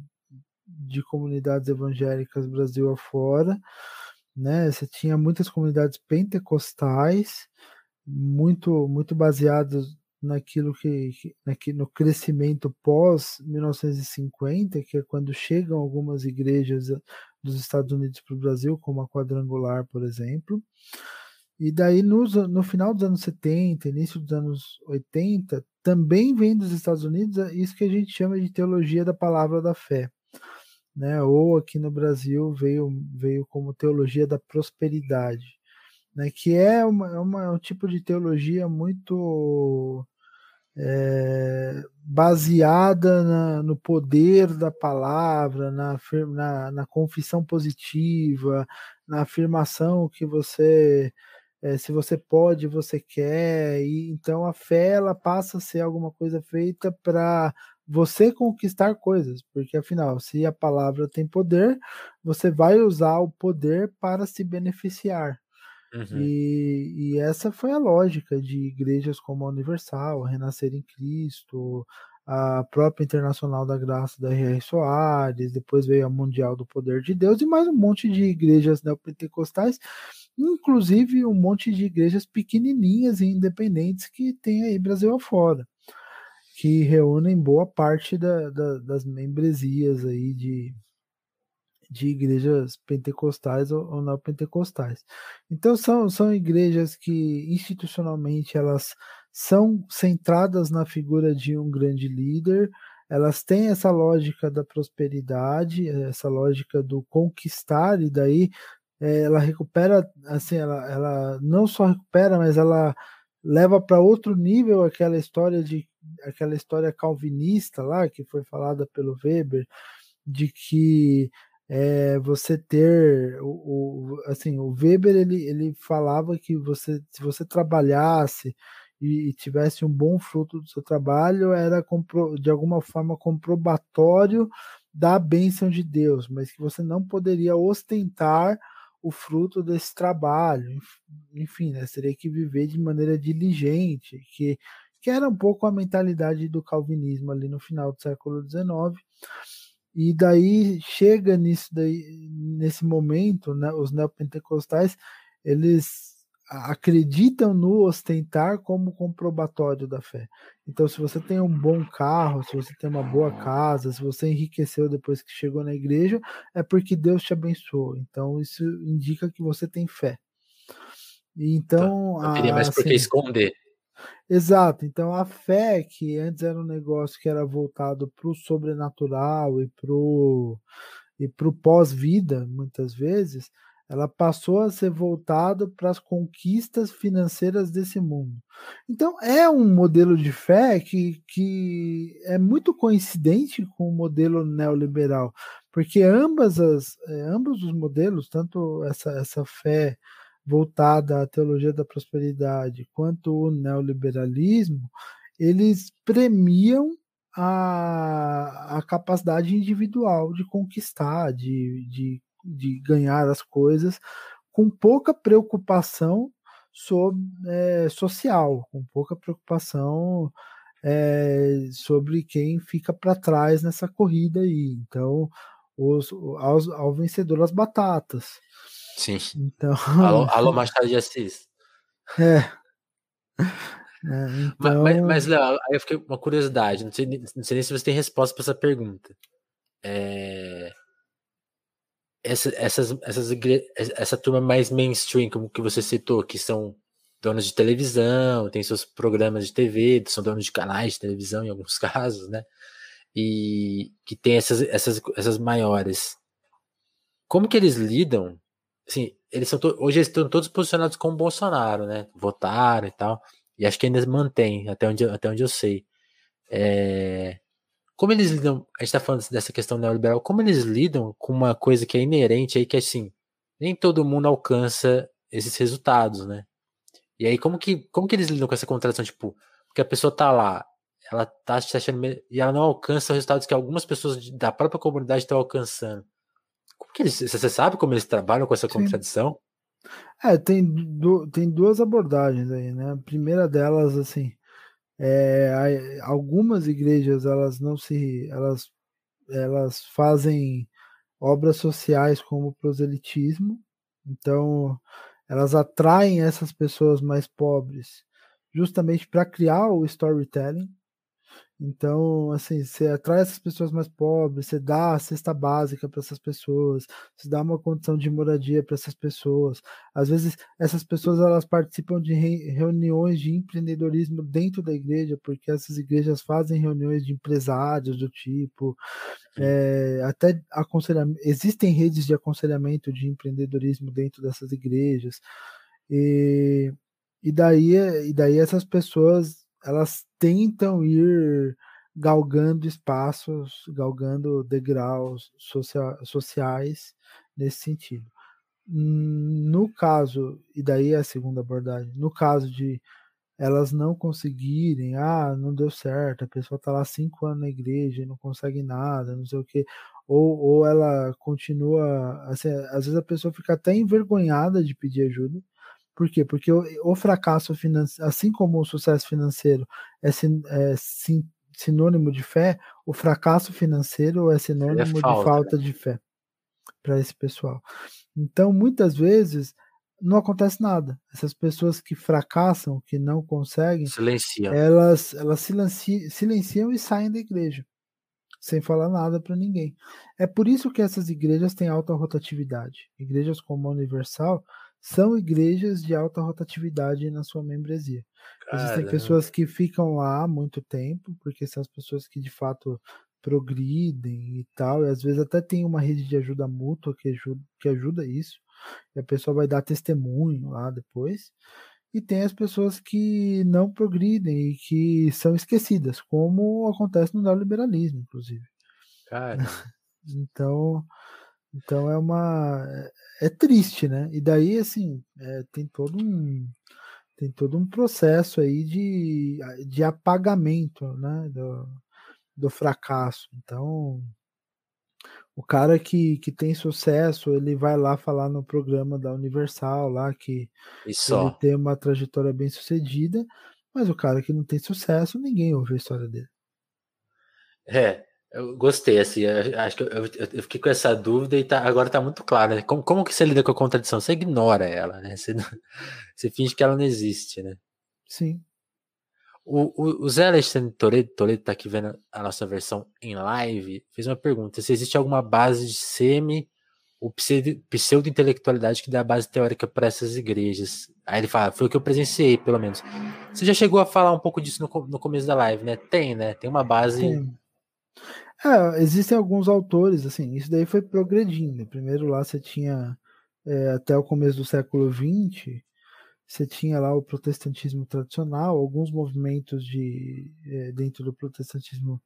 de comunidades evangélicas Brasil afora, né? Você tinha muitas comunidades pentecostais, muito muito baseadas naquilo que, que no crescimento pós 1950, que é quando chegam algumas igrejas dos Estados Unidos para o Brasil, como a Quadrangular, por exemplo. E daí, no, no final dos anos 70, início dos anos 80, também vem dos Estados Unidos isso que a gente chama de teologia da palavra da fé. Né? Ou aqui no Brasil veio, veio como teologia da prosperidade, né? que é, uma, é uma, é um tipo de teologia muito é, baseada na, no poder da palavra, na, na, na confissão positiva, na afirmação que você é, se você pode, você quer, e então a fé ela passa a ser alguma coisa feita para você conquistar coisas, porque afinal, se a palavra tem poder, você vai usar o poder para se beneficiar. Uhum. E, e, essa foi a lógica de igrejas como a Universal, Renascer em Cristo, a própria Internacional da Graça da R.R. Soares, depois veio a Mundial do Poder de Deus e mais um monte de igrejas neopentecostais inclusive um monte de igrejas pequenininhas e independentes que tem aí Brasil afora, que reúnem boa parte da, da, das membresias aí de, de igrejas pentecostais ou, ou não pentecostais. Então são, são igrejas que institucionalmente elas são centradas na figura de um grande líder, elas têm essa lógica da prosperidade, essa lógica do conquistar, e daí ela recupera, assim, ela, ela não só recupera, mas ela leva para outro nível aquela história de aquela história calvinista lá que foi falada pelo Weber de que é, você ter o, o, assim o Weber ele, ele falava que você se você trabalhasse e, e tivesse um bom fruto do seu trabalho era compro, de alguma forma comprobatório da bênção de Deus mas que você não poderia ostentar o fruto desse trabalho. Enfim, né, teria que viver de maneira diligente, que, que era um pouco a mentalidade do calvinismo ali no final do século XIX. E daí chega nisso daí, nesse momento, né, os neopentecostais, eles acreditam no ostentar como comprobatório da fé. Então, se você tem um bom carro, se você tem uma boa casa, se você enriqueceu depois que chegou na igreja, é porque Deus te abençoou. Então, isso indica que você tem fé. Então, tá. Não teria mais por que assim, esconder. Exato. Então, a fé, que antes era um negócio que era voltado para o sobrenatural e para o e pós-vida, muitas vezes, ela passou a ser voltada para as conquistas financeiras desse mundo. Então, é um modelo de fé que, que é muito coincidente com o modelo neoliberal, porque ambas as, é, ambos os modelos, tanto essa, essa fé voltada à teologia da prosperidade, quanto o neoliberalismo, eles premiam a, a capacidade individual de conquistar, de, de, de ganhar as coisas, com pouca preocupação sobre, é, social, com pouca preocupação é, sobre quem fica para trás nessa corrida aí. Então, os, ao, ao vencedor as batatas. Sim. Então, alô, alô Machado de Assis. É. é então... Mas, mas, Léo, aí eu fiquei uma curiosidade, não sei, não sei nem se você tem resposta para essa pergunta. É... Essa, essas, essas essa turma mais mainstream, como que você citou, que são donos de televisão, tem seus programas de TV, são donos de canais de televisão em alguns casos, né? E que tem essas, essas, essas maiores. Como que eles lidam? Assim, eles são hoje eles estão todos posicionados com o Bolsonaro, né? Votaram e tal. E acho que ainda mantém, até onde, até onde eu sei. É... Como eles lidam, a gente tá falando dessa questão neoliberal, como eles lidam com uma coisa que é inerente aí, que é assim, nem todo mundo alcança esses resultados, né? E aí, como que, como que eles lidam com essa contradição? Tipo, porque a pessoa tá lá, ela tá se achando e ela não alcança os resultados que algumas pessoas da própria comunidade estão alcançando. Como que eles, você sabe como eles trabalham com essa Sim. contradição? É, tem, du tem duas abordagens aí, né? A primeira delas, assim, é, algumas igrejas elas não se, elas, elas fazem obras sociais como proselitismo, então elas atraem essas pessoas mais pobres justamente para criar o storytelling. Então, assim, você atrai essas pessoas mais pobres, você dá a cesta básica para essas pessoas, você dá uma condição de moradia para essas pessoas. Às vezes, essas pessoas elas participam de reuniões de empreendedorismo dentro da igreja, porque essas igrejas fazem reuniões de empresários do tipo, é, até aconselhamento. Existem redes de aconselhamento de empreendedorismo dentro dessas igrejas. E, e, daí, e daí essas pessoas elas tentam ir galgando espaços, galgando degraus socia sociais nesse sentido. No caso, e daí é a segunda abordagem, no caso de elas não conseguirem, ah, não deu certo, a pessoa está lá cinco anos na igreja e não consegue nada, não sei o que, ou, ou ela continua, assim, às vezes a pessoa fica até envergonhada de pedir ajuda, por quê? Porque o, o fracasso financeiro, assim como o sucesso financeiro é, sin, é sin, sinônimo de fé, o fracasso financeiro é sinônimo é falta, de falta né? de fé para esse pessoal. Então, muitas vezes não acontece nada. Essas pessoas que fracassam, que não conseguem, silenciam. elas elas silenciam, silenciam e saem da igreja sem falar nada para ninguém. É por isso que essas igrejas têm alta rotatividade. Igrejas como a Universal são igrejas de alta rotatividade na sua membresia. Caramba. Existem pessoas que ficam lá muito tempo, porque são as pessoas que de fato progridem e tal, e às vezes até tem uma rede de ajuda mútua que ajuda, que ajuda isso, e a pessoa vai dar testemunho lá depois. E tem as pessoas que não progridem e que são esquecidas, como acontece no neoliberalismo, inclusive. Cara. então, então é uma é, é triste, né? E daí assim é, tem todo um tem todo um processo aí de, de apagamento, né? Do, do fracasso. Então o cara que, que tem sucesso, ele vai lá falar no programa da Universal lá que ele tem uma trajetória bem sucedida, mas o cara que não tem sucesso, ninguém ouve a história dele. É, eu gostei, assim, eu, acho que eu, eu, fiquei com essa dúvida e tá, agora tá muito claro, né? Como, como que você lida com a contradição? Você ignora ela, né? Você, não, você finge que ela não existe, né? Sim. O, o, o Zé Alexandre Toledo, Toledo tá aqui vendo a nossa versão em live, fez uma pergunta, se existe alguma base de semi ou pseudo-intelectualidade que dá base teórica para essas igrejas. Aí ele fala, foi o que eu presenciei, pelo menos. Você já chegou a falar um pouco disso no, no começo da live, né? Tem, né? Tem uma base... Tem é, existem alguns autores, assim, isso daí foi progredindo. Primeiro lá você tinha, é, até o começo do século XX, você tinha lá o protestantismo tradicional, alguns movimentos de, é, dentro do protestantismo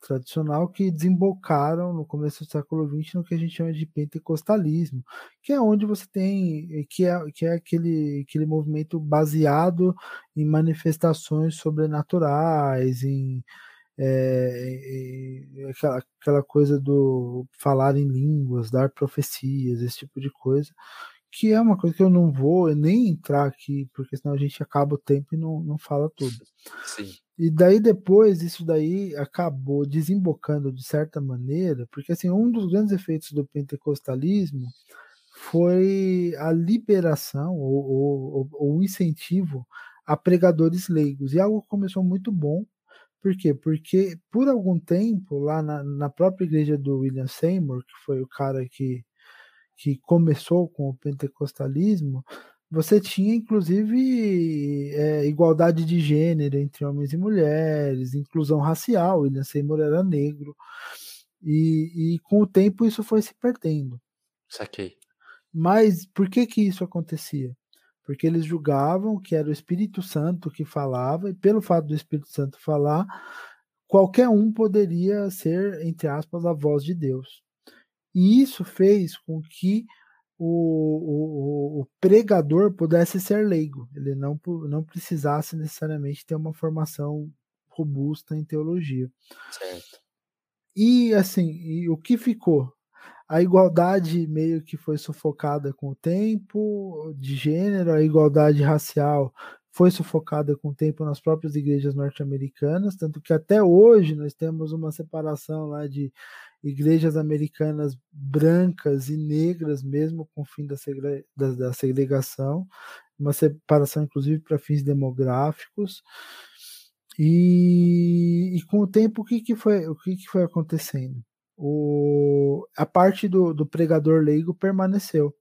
tradicional que desembocaram no começo do século XX no que a gente chama de pentecostalismo, que é onde você tem que é, que é aquele, aquele movimento baseado em manifestações sobrenaturais, em é, aquela, aquela coisa do falar em línguas, dar profecias, esse tipo de coisa, que é uma coisa que eu não vou nem entrar aqui, porque senão a gente acaba o tempo e não, não fala tudo. Sim. E daí depois isso daí acabou desembocando de certa maneira, porque assim, um dos grandes efeitos do pentecostalismo foi a liberação ou, o incentivo a pregadores leigos. E algo começou muito bom. Por quê? Porque por algum tempo, lá na, na própria igreja do William Seymour, que foi o cara que que começou com o pentecostalismo, você tinha inclusive é, igualdade de gênero entre homens e mulheres, inclusão racial, William Seymour era negro, e, e com o tempo isso foi se perdendo. Saquei. Mas por que que isso acontecia? Porque eles julgavam que era o Espírito Santo que falava, e pelo fato do Espírito Santo falar, qualquer um poderia ser, entre aspas, a voz de Deus. E isso fez com que o, o, o, pregador pudesse ser leigo, ele não, não precisasse necessariamente ter uma formação robusta em teologia. Certo. E assim, e o que ficou? A igualdade meio que foi sufocada com o tempo, de gênero, a igualdade racial foi sufocada com o tempo nas próprias igrejas norte-americanas, tanto que até hoje nós temos uma separação lá de igrejas americanas brancas e negras, mesmo com o fim da, segre, da, da segregação, uma separação inclusive para fins demográficos. E, e, com o tempo, o que, que, foi, o que, que foi acontecendo? O, a parte do, do pregador leigo permaneceu.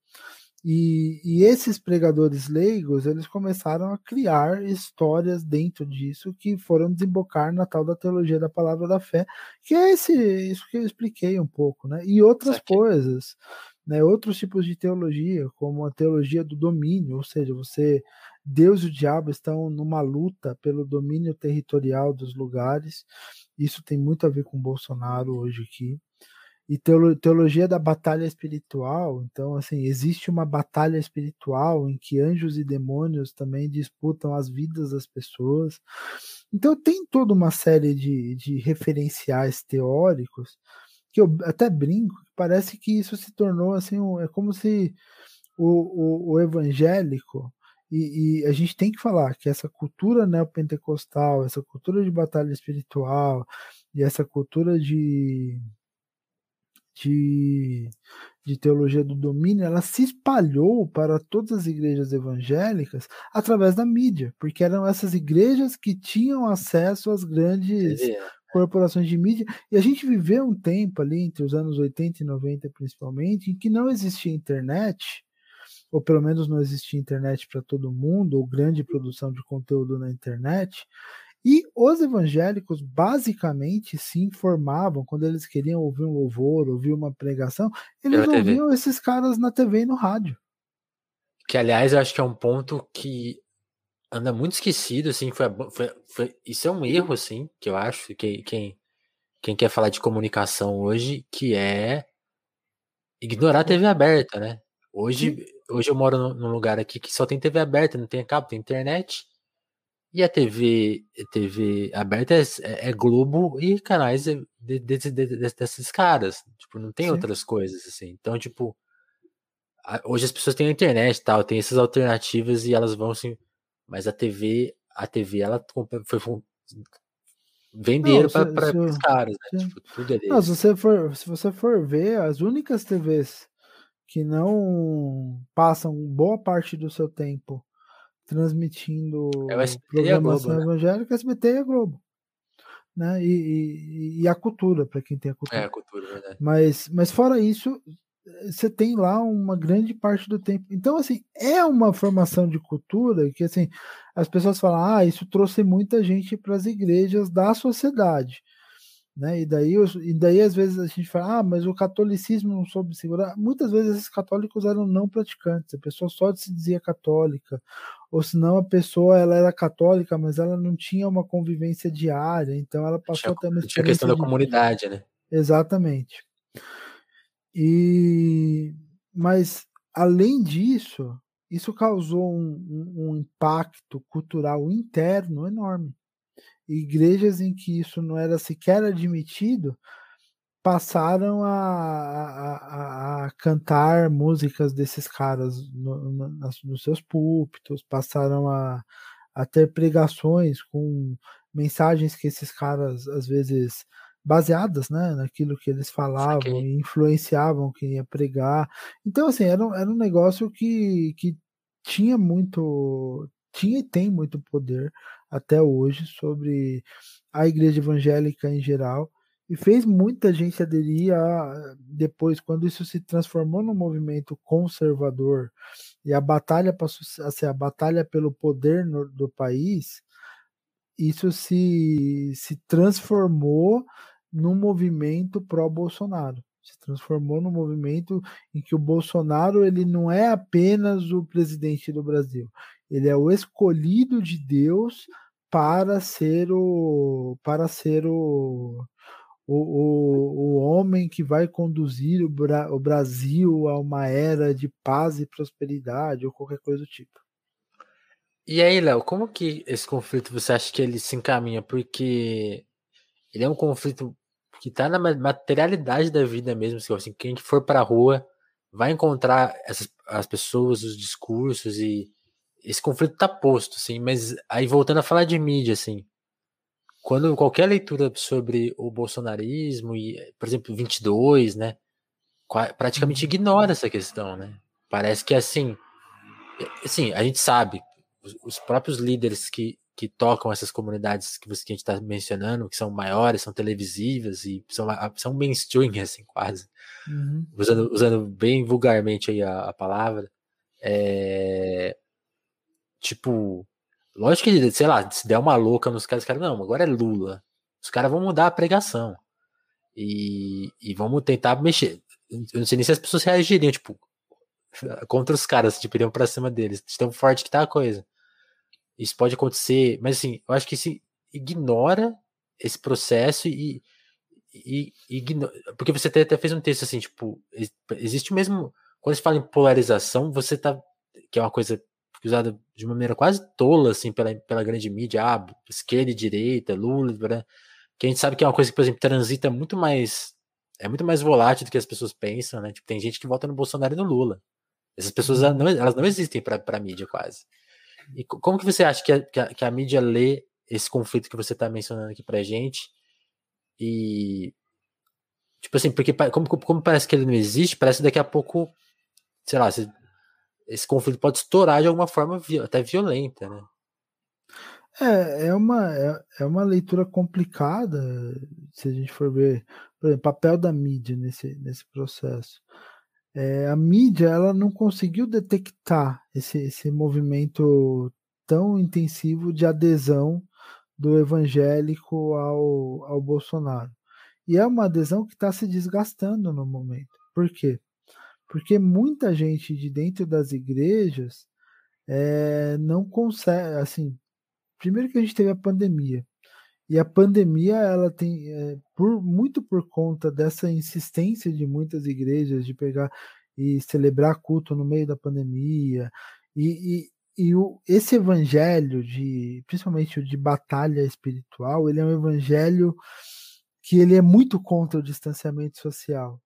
E, e, esses pregadores leigos, eles começaram a criar histórias dentro disso que foram desembocar na tal da teologia da palavra da fé, que é esse, isso que eu expliquei um pouco, né? E outras coisas, né? Outros tipos de teologia, como a teologia do domínio, ou seja, você Deus e o diabo estão numa luta pelo domínio territorial dos lugares. Isso tem muito a ver com Bolsonaro hoje aqui e teologia da batalha espiritual. Então, assim, existe uma batalha espiritual em que anjos e demônios também disputam as vidas das pessoas. Então, tem toda uma série de, de referenciais teóricos que eu até brinco, parece que isso se tornou assim, um, é como se o, o, o evangélico e, e, a gente tem que falar que essa cultura neopentecostal, essa cultura de batalha espiritual e essa cultura de, de, de teologia do domínio, ela se espalhou para todas as igrejas evangélicas através da mídia, porque eram essas igrejas que tinham acesso às grandes é. corporações de mídia, e a gente viveu um tempo ali, entre os anos 80 e 90 principalmente, em que não existia internet, ou pelo menos não existia internet para todo mundo, ou grande produção de conteúdo na internet, e os evangélicos basicamente se informavam quando eles queriam ouvir um louvor, ouvir uma pregação, eles ouviam esses caras na TV e no rádio. Que aliás eu acho que é um ponto que anda muito esquecido, assim, foi, foi, foi isso é um erro, assim, que eu acho que quem quem quer falar de comunicação hoje, que é ignorar a TV aberta, né? Hoje, hoje eu moro num lugar aqui que só tem TV aberta, não tem cabo, tem internet. E a TV, TV aberta é, é, é Globo e canais de, de, de, desses caras. Tipo, não tem Sim. outras coisas, assim. Então, tipo, a, hoje as pessoas têm a internet e tal, tem essas alternativas e elas vão assim. Mas a TV, a TV, ela foi, foi venderam para os caras, né? Tipo, tudo é não, se você for Se você for ver, as únicas TVs que não passam boa parte do seu tempo transmitindo é programação Globo, né? evangélica, SBT e a Globo. Né? E, e, e a cultura, para quem tem a cultura. É, a cultura, verdade. Mas, mas fora isso, você tem lá uma grande parte do tempo. Então, assim, é uma formação de cultura que, assim, as pessoas falam, ah, isso trouxe muita gente para as igrejas da sociedade. Né? E, daí, e daí, às vezes, a gente fala, ah, mas o catolicismo não soube segurar. Muitas vezes esses católicos eram não praticantes, a pessoa só se dizia católica, ou senão a pessoa ela era católica, mas ela não tinha uma convivência diária, então ela passou tinha, a ter uma Tinha a questão da de... comunidade, né? Exatamente. E mas além disso, isso causou um, um, um impacto cultural interno enorme igrejas em que isso não era sequer admitido passaram a, a, a cantar músicas desses caras no, no, nos seus púlpitos, passaram a, a ter pregações com mensagens que esses caras às vezes baseadas né, naquilo que eles falavam e influenciavam quem ia pregar. Então, assim, era, era um negócio que, que tinha muito, tinha e tem muito poder até hoje sobre a igreja evangélica em geral e fez muita gente aderir a depois quando isso se transformou num movimento conservador e a batalha passou a ser a batalha pelo poder no, do país isso se, se transformou num movimento pró Bolsonaro se transformou num movimento em que o Bolsonaro ele não é apenas o presidente do Brasil, ele é o escolhido de Deus para ser o para ser o o, o, o homem que vai conduzir o, Bra o Brasil a uma era de paz e prosperidade ou qualquer coisa do tipo. E aí, Léo, como que esse conflito você acha que ele se encaminha? Porque ele é um conflito que está na materialidade da vida mesmo. Assim, quem for para a rua vai encontrar essas, as pessoas, os discursos e esse conflito tá posto, assim. Mas aí voltando a falar de mídia, assim, quando qualquer leitura sobre o bolsonarismo e, por exemplo, 22, né, praticamente uhum. ignora essa questão, né? Parece que assim, assim, a gente sabe, os, os próprios líderes que que tocam essas comunidades que, você, que a gente está mencionando, que são maiores, são televisivas e são, são mainstream, assim, quase. Uhum. Usando, usando bem vulgarmente aí a, a palavra. É, tipo, lógico que, sei lá, se der uma louca nos caras, os caras, não, agora é Lula. Os caras vão mudar a pregação. E, e vamos tentar mexer. Eu não sei nem se as pessoas reagiriam, tipo, contra os caras, tipo, iriam pra cima deles. De tão forte que tá a coisa. Isso pode acontecer, mas assim, eu acho que se ignora esse processo e, e, e porque você até, até fez um texto assim, tipo, existe mesmo quando se fala em polarização, você tá que é uma coisa usada de uma maneira quase tola assim pela, pela grande mídia, ah, esquerda e direita, Lula, né? que a gente sabe que é uma coisa que, por exemplo, transita muito mais é muito mais volátil do que as pessoas pensam, né? Tipo, tem gente que vota no Bolsonaro e no Lula. Essas pessoas uhum. não, elas não existem para a mídia quase. E como que você acha que a, que a, que a mídia lê esse conflito que você está mencionando aqui pra gente? E. Tipo assim, porque como, como parece que ele não existe, parece que daqui a pouco, sei lá, esse conflito pode estourar de alguma forma até violenta, né? É, é uma, é, é uma leitura complicada, se a gente for ver, por exemplo, papel da mídia nesse, nesse processo é, a mídia ela não conseguiu detectar esse, esse movimento tão intensivo de adesão do evangélico ao, ao Bolsonaro. E é uma adesão que está se desgastando no momento. Por quê? Porque muita gente de dentro das igrejas é, não consegue, assim, primeiro que a gente teve a pandemia, e a pandemia, ela tem, é, por muito por conta dessa insistência de muitas igrejas de pegar e celebrar culto no meio da pandemia, e, e, e o, esse evangelho, de, principalmente o de batalha espiritual, ele é um evangelho que ele é muito contra o distanciamento social.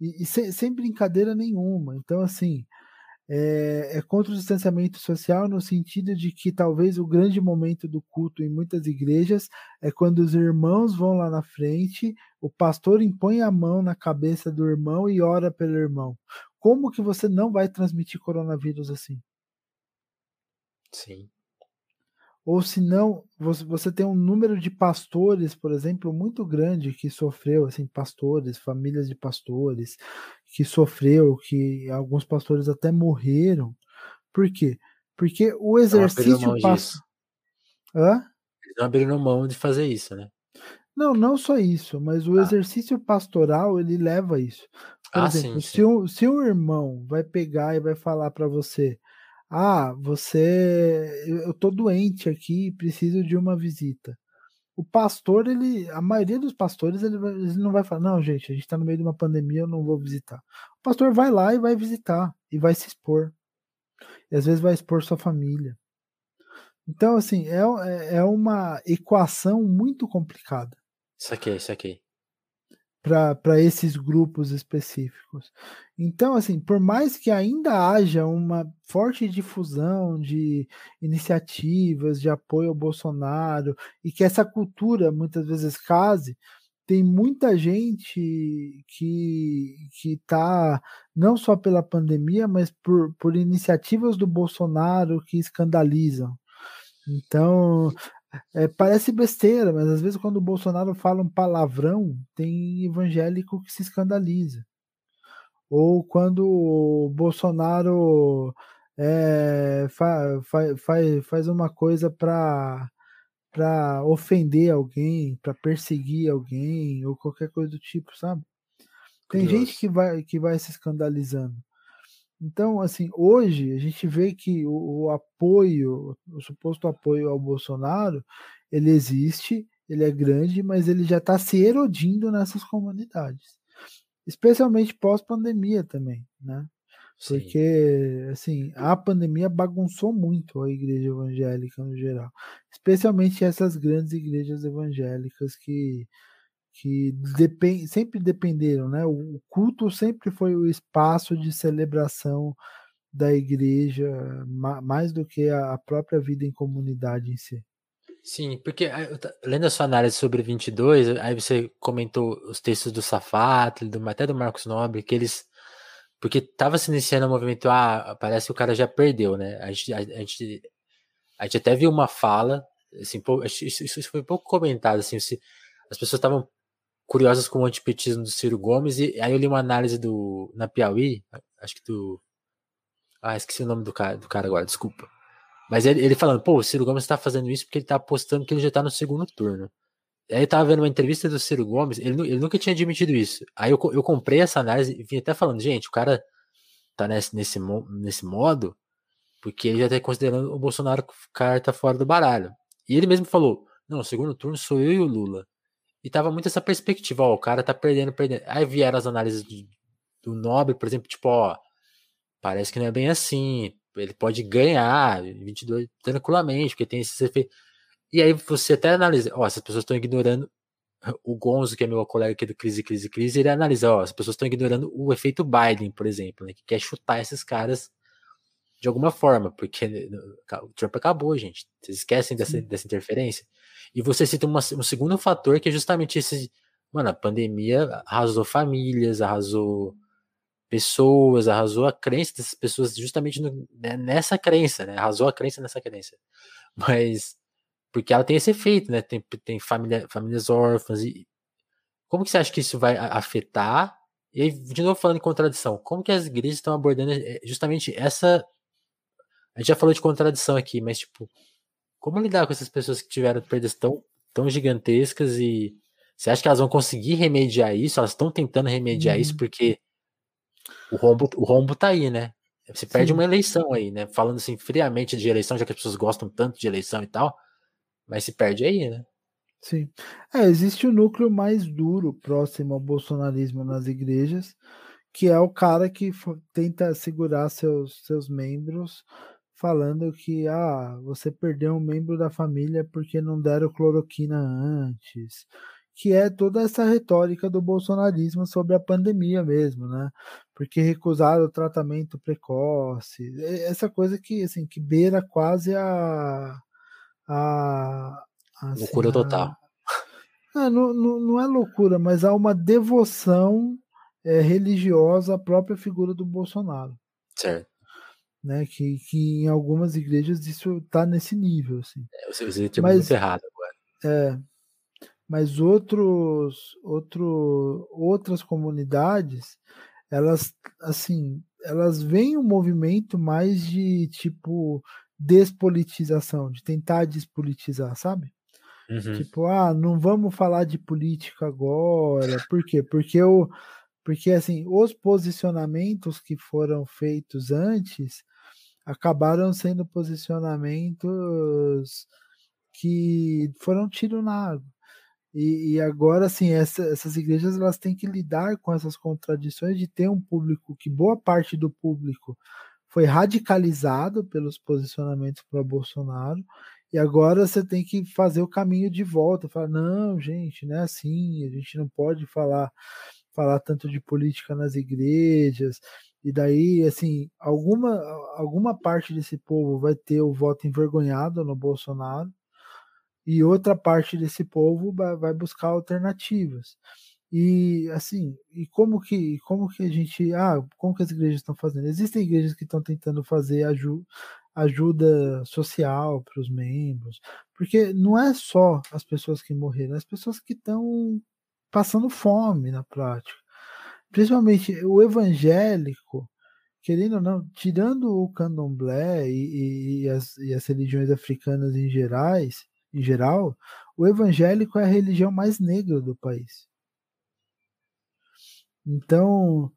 E, e sem, sem brincadeira nenhuma. Então, assim, é, é, contra o distanciamento social no sentido de que talvez o grande momento do culto em muitas igrejas é quando os irmãos vão lá na frente, o pastor impõe a mão na cabeça do irmão e ora pelo irmão. Como que você não vai transmitir coronavírus assim? Sim. Ou se não, você, tem um número de pastores, por exemplo, muito grande que sofreu, assim, pastores, famílias de pastores, que sofreu, que alguns pastores até morreram. Por quê? Porque o exercício passa. Hã? Eles não abriram mão de fazer isso, né? Não, não só isso, mas o ah. exercício pastoral ele leva a isso. Por ah, exemplo, sim, sim. Se, um, se um irmão vai pegar e vai falar para você, ah, você, eu tô doente aqui, preciso de uma visita. O pastor, ele, a maioria dos pastores, ele, ele não vai falar, não, gente, a gente está no meio de uma pandemia, eu não vou visitar. O pastor vai lá e vai visitar e vai se expor. E às vezes vai expor sua família. Então, assim, é, é, é uma equação muito complicada. Isso aqui, isso aqui para esses grupos específicos. Então, assim, por mais que ainda haja uma forte difusão de iniciativas de apoio ao Bolsonaro e que essa cultura muitas vezes case, tem muita gente que que está não só pela pandemia, mas por, por iniciativas do Bolsonaro que escandalizam. Então, é, parece besteira, mas às vezes quando o Bolsonaro fala um palavrão, tem evangélico que se escandaliza. Ou quando o Bolsonaro é, fa, fa, faz, faz uma coisa para para ofender alguém, para perseguir alguém ou qualquer coisa do tipo, sabe? Tem gente que vai que vai se escandalizando. Então, assim, hoje a gente vê que o, o, apoio, o suposto apoio ao Bolsonaro, ele existe, ele é grande, mas ele já está se erodindo nessas comunidades, especialmente pós-pandemia também, né? Sim. Porque, assim, a pandemia bagunçou muito a igreja evangélica no geral, especialmente essas grandes igrejas evangélicas que que depend, sempre dependeram, né? O culto sempre foi o espaço de celebração da igreja, mais do que a própria vida em comunidade em si. Sim, porque eh, lendo a sua análise sobre 22, aí você comentou os textos do Safato, do, até do Marcos Nobre, que eles. Porque estava se iniciando o movimento, ah, parece que o cara já perdeu, né? A gente, a, a gente, a gente até viu uma fala, assim, isso, isso foi pouco comentado, assim, se, as pessoas estavam curiosas com o antipetismo do Ciro Gomes, e aí eu li uma análise do na Piauí, acho que do. Ah, esqueci o nome do cara, do cara agora, desculpa. Mas ele, ele falando, pô, o Ciro Gomes tá fazendo isso porque ele tá apostando que ele já tá no segundo turno. Aí eu tava vendo uma entrevista do Ciro Gomes, ele, ele nunca tinha admitido isso. Aí eu, eu comprei essa análise e vim até falando, gente, o cara tá nesse, nesse, nesse modo porque ele já tá considerando o Bolsonaro carta fora do baralho. E ele mesmo falou, não, segundo turno sou eu e o Lula. E tava muito essa perspectiva, ó, o cara tá perdendo, perdendo. Aí vieram as análises de, do Nobre, por exemplo, tipo, ó, parece que não é bem assim. Ele pode ganhar 22 tranquilamente, porque tem esses efeitos. E aí você até analisa, ó, essas pessoas estão ignorando o Gonzo, que é meu colega aqui do Crise, Crise, Crise, ele analisa, ó, as pessoas estão ignorando o efeito Biden, por exemplo, né, que quer chutar esses caras de alguma forma, porque o Trump acabou, gente. Vocês esquecem dessa, dessa interferência? E você cita uma, um segundo fator que é justamente esse. Mano, a pandemia arrasou famílias, arrasou pessoas, arrasou a crença dessas pessoas justamente no, né, nessa crença, né? Arrasou a crença nessa crença. Mas porque ela tem esse efeito, né? Tem, tem família, famílias órfãs e como que você acha que isso vai afetar? E aí, de novo falando em contradição, como que as igrejas estão abordando eh, justamente essa a gente já falou de contradição aqui, mas tipo, como lidar com essas pessoas que tiveram perdas tão, tão gigantescas e você acha que elas vão conseguir remediar isso? Elas estão tentando remediar isso uhum. porque o rombo, o rombo tá aí, né? Você perde Sim. uma eleição aí, né? Falando assim friamente de eleição, já que as pessoas gostam tanto de eleição e tal, mas se perde aí, né? Sim. É, existe o um núcleo mais duro próximo ao bolsonarismo nas igrejas, que é o cara que tenta segurar seus, seus membros falando que ah, você perdeu um membro da família porque não deram cloroquina antes, que é toda essa retórica do bolsonarismo sobre a pandemia mesmo, né? Porque recusaram o tratamento precoce, essa coisa que assim que beira quase a a assim, loucura total. A, é, não, não, não é loucura, mas há uma devoção é, religiosa à própria figura do Bolsonaro. Certo né? Que, que em algumas igrejas isso está nesse nível, assim. É, você, você mas, muito errado agora. É, mas outros, outro, outras comunidades, elas, assim, elas veem um movimento mais de tipo despolitização, de tentar despolitizar, sabe? Uhum. Tipo, ah, não vamos falar de política agora. Por quê? Porque o porque assim, os posicionamentos que foram feitos antes acabaram sendo posicionamentos que foram tiro na água. E, e agora, assim, essa, essas igrejas elas têm que lidar com essas contradições de ter um público que boa parte do público foi radicalizado pelos posicionamentos para Bolsonaro e agora você tem que fazer o caminho de volta, falar não, gente, não é assim, a gente não pode falar falar tanto de política nas igrejas. E daí, assim, alguma alguma parte desse povo vai ter o voto envergonhado no Bolsonaro e outra parte desse povo vai buscar alternativas. E assim, e como que como que a gente, ah, como que as igrejas estão fazendo? Existem igrejas que estão tentando fazer ajuda ajuda social para os membros, porque não é só as pessoas que morreram, é as pessoas que estão passando fome na prática. Principalmente o evangélico, querendo ou não, tirando o candomblé e, e, as, e as religiões africanas em gerais, em geral, o evangélico é a religião mais negra do país. Então,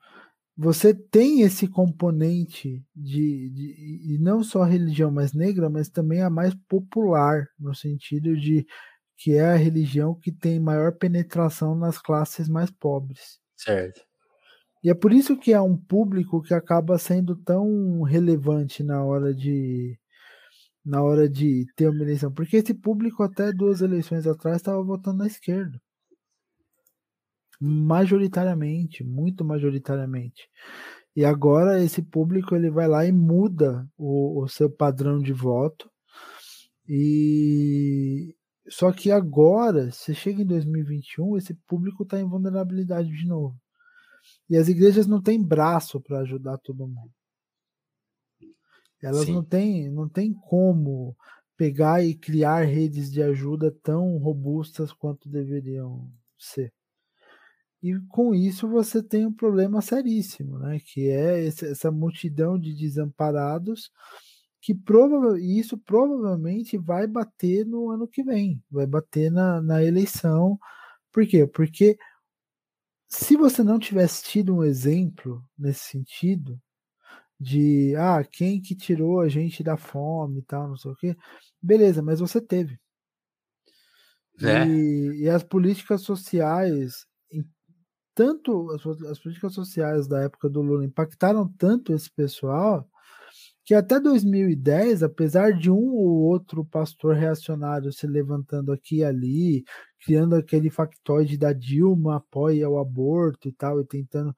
você tem esse componente de, de, e não só a religião mais negra, mas também a mais popular, no sentido de que é a religião que tem maior penetração nas classes mais pobres. Certo. E é por isso que é um público que acaba sendo tão relevante na hora de na hora de ter uma eleição, porque esse público até duas eleições atrás estava votando na esquerda majoritariamente, muito majoritariamente. E agora esse público ele vai lá e muda o, o seu padrão de voto. E só que agora, se chega em 2021, esse público está em vulnerabilidade de novo. E as igrejas não têm braço para ajudar todo mundo. Elas Sim. não têm, não têm como pegar e criar redes de ajuda tão robustas quanto deveriam ser. E com isso você tem um problema seríssimo, né? que é essa multidão de desamparados que prova isso provavelmente vai bater no ano que vem, vai bater na, na eleição. Por quê? Porque se você não tivesse tido um exemplo nesse sentido, de ah, quem que tirou a gente da fome e tal, não sei o quê, beleza, mas você teve. É. E, e, as políticas sociais tanto as, as, políticas sociais da época do Lula impactaram tanto esse pessoal que até 2010, apesar de um ou outro pastor reacionário se levantando aqui e ali, criando aquele factoide da Dilma apoia o aborto e tal, e tentando.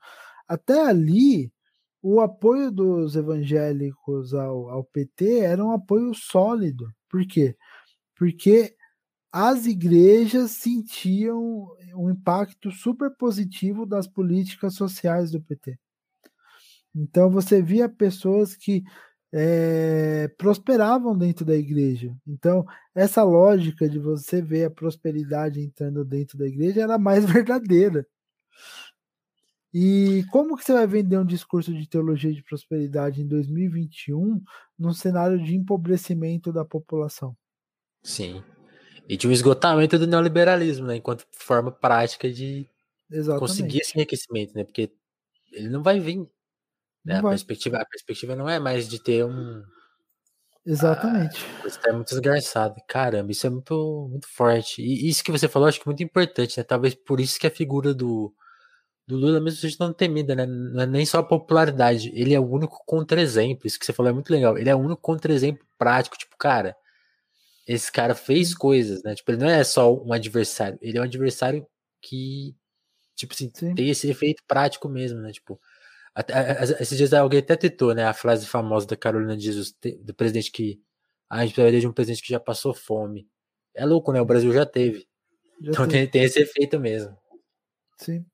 Até ali, o apoio dos evangélicos ao, ao PT era um apoio sólido. Por quê? Porque as igrejas sentiam um impacto super positivo das políticas sociais do PT. Então você via pessoas que é, prosperavam dentro da igreja. Então, essa lógica de você ver a prosperidade entrando dentro da igreja era mais verdadeira. E como que você vai vender um discurso de teologia de prosperidade em 2021 num cenário de empobrecimento da população? Sim. E de um esgotamento do neoliberalismo, né? Enquanto forma prática de Exatamente. conseguir esse enriquecimento, né? Porque ele não vai vir. Né? A, Perspectiva, a perspectiva não é mais de ter um. Exatamente. Ah, você tá muito desgraçado. Caramba, isso é muito, muito forte. E isso que você falou, acho que é muito importante, né? Talvez por isso que a figura do, do Lula mesmo seja tão temida, né? Não é nem só a popularidade. Ele é o único contra-exemplo. Isso que você falou é muito legal. Ele é o único contra-exemplo prático. Tipo, cara, esse cara fez coisas, né? Tipo, ele não é só um adversário, ele é um adversário que, tipo assim, Sim. tem esse efeito prático mesmo, né? Tipo, esses dias alguém até tentou, né? A frase famosa da Carolina de Jesus, do presidente que. Ah, a gente precisaria de um presidente que já passou fome. É louco, né? O Brasil já teve. Já então. Tem, tem esse efeito mesmo. Sim.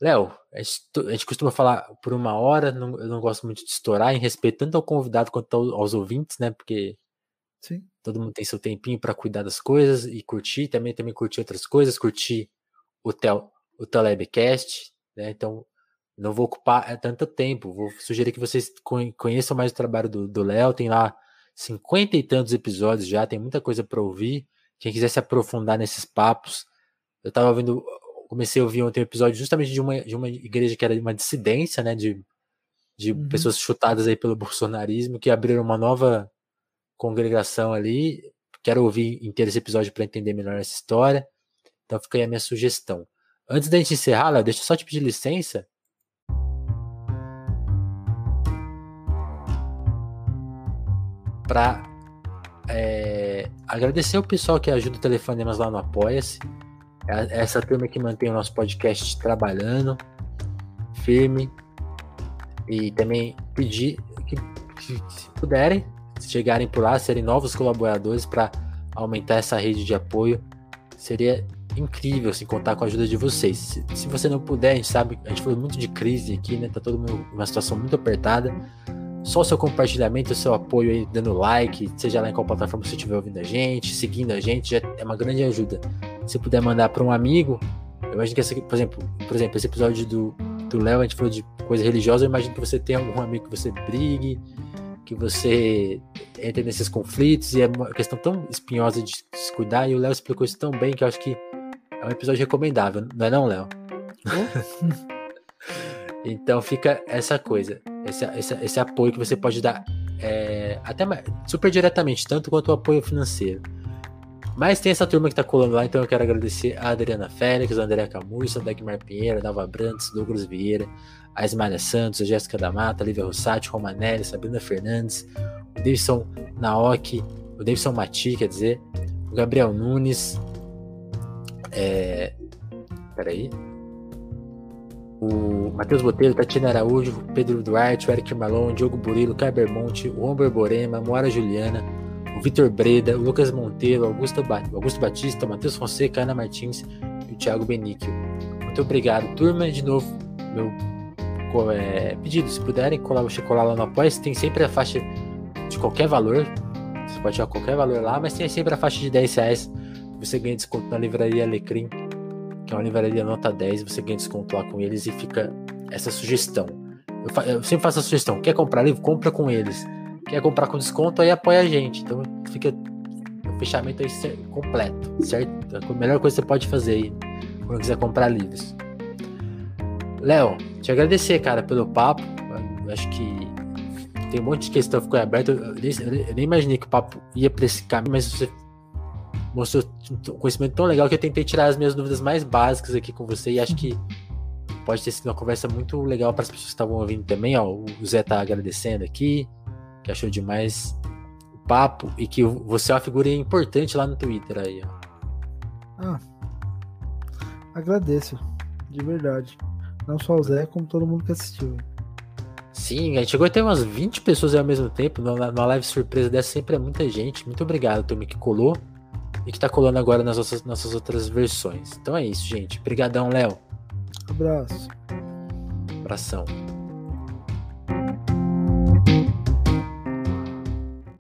Léo, a, a gente, costuma falar por uma hora, não, eu não gosto muito de estourar, em respeito tanto ao convidado quanto aos ouvintes, né? Porque Sim. Todo mundo tem seu tempinho para cuidar das coisas e curtir, também também curtir outras coisas, curtir o tel o Telebcast, né? Então, não vou ocupar é, tanto tempo. Vou sugerir que vocês conheçam mais o trabalho do Léo. Tem lá cinquenta e tantos episódios já, tem muita coisa para ouvir. Quem quiser se aprofundar nesses papos, eu tava ouvindo, comecei a ouvir ontem um episódio justamente de uma, de uma igreja que era uma dissidência, né, de, de uhum. pessoas chutadas aí pelo bolsonarismo, que abriram uma nova congregação ali. Quero ouvir inteiro esse episódio para entender melhor essa história. Então fica aí a minha sugestão. Antes da gente encerrar, Léo, deixa eu só te pedir licença. Para é, agradecer o pessoal que ajuda o Telefonemas lá no Apoia-se. É essa turma que mantém o nosso podcast trabalhando, firme. E também pedir que, que se puderem, se chegarem por lá, serem novos colaboradores para aumentar essa rede de apoio. Seria incrível assim, contar com a ajuda de vocês. Se, se, você não puder, a gente sabe, a gente falou muito de crise aqui, né? Tá todo mundo numa situação muito apertada. Só o seu compartilhamento, o seu apoio aí, dando like, seja lá em qual plataforma você estiver ouvindo a gente, seguindo a gente, já é uma grande ajuda. Se puder mandar para um amigo, eu imagino que essa, por exemplo, por exemplo, esse episódio do do Léo, a gente falou de coisa religiosa, eu imagino que você tem algum amigo que você brigue, que você entre nesses conflitos e é uma questão tão espinhosa de se cuidar, e o Léo explicou isso tão bem que eu acho que é um episódio recomendável, não é não, Léo? então fica essa coisa, esse, esse, esse, apoio que você pode dar é, até super diretamente, tanto quanto o apoio financeiro. Mas tem essa turma que tá colando lá, então eu quero agradecer a Adriana Félix, a Andréa Camurça, a Dagmar Pinheiro, a Nava Brantes, Douglas Vieira, a Ismália Santos, a Jéssica da Mata, a Lívia Rossati, Romanelli, Sabrina Fernandes, o Davidson Naoki, o Davidson Mati, quer dizer, o Gabriel Nunes, é... Peraí. O Matheus Botelho, Tatiana Araújo, Pedro Duarte, o Eric Malon, Diogo Burilo, Caio Bermonte, o Romber Borema, Moara Juliana, o Vitor Breda, o Lucas Monteiro, Augusto, ba Augusto Batista, Matheus Fonseca, Ana Martins e o Thiago Benício. Muito obrigado, turma. De novo, meu é, pedido, se puderem colar, colar lá no Apoia, tem sempre a faixa de qualquer valor. Você pode tirar qualquer valor lá, mas tem sempre a faixa de 10 reais você ganha desconto na livraria Alecrim, que é uma livraria nota 10, você ganha desconto lá com eles e fica essa sugestão. Eu, fa eu sempre faço a sugestão: quer comprar livro? Compra com eles. Quer comprar com desconto? Aí apoia a gente. Então fica o fechamento aí completo, certo? A melhor coisa que você pode fazer aí quando quiser comprar livros. Léo, te agradecer, cara, pelo papo. Eu acho que tem um monte de questão que ficou aberta. Eu, eu, nem imaginei que o papo ia para esse caminho, mas você mostrou um conhecimento tão legal que eu tentei tirar as minhas dúvidas mais básicas aqui com você e acho que pode ter sido uma conversa muito legal para as pessoas que estavam ouvindo também. Ó, o Zé tá agradecendo aqui, que achou demais o papo e que você é uma figura importante lá no Twitter aí. Ó. Ah, agradeço, de verdade. Não só o Zé, como todo mundo que assistiu. Sim, a gente chegou a ter umas 20 pessoas ao mesmo tempo. Numa live surpresa dessa sempre é muita gente. Muito obrigado, turma, que colou e que tá colando agora nas nossas, nossas outras versões. Então é isso, gente. Obrigadão, Léo. Abraço. Abração.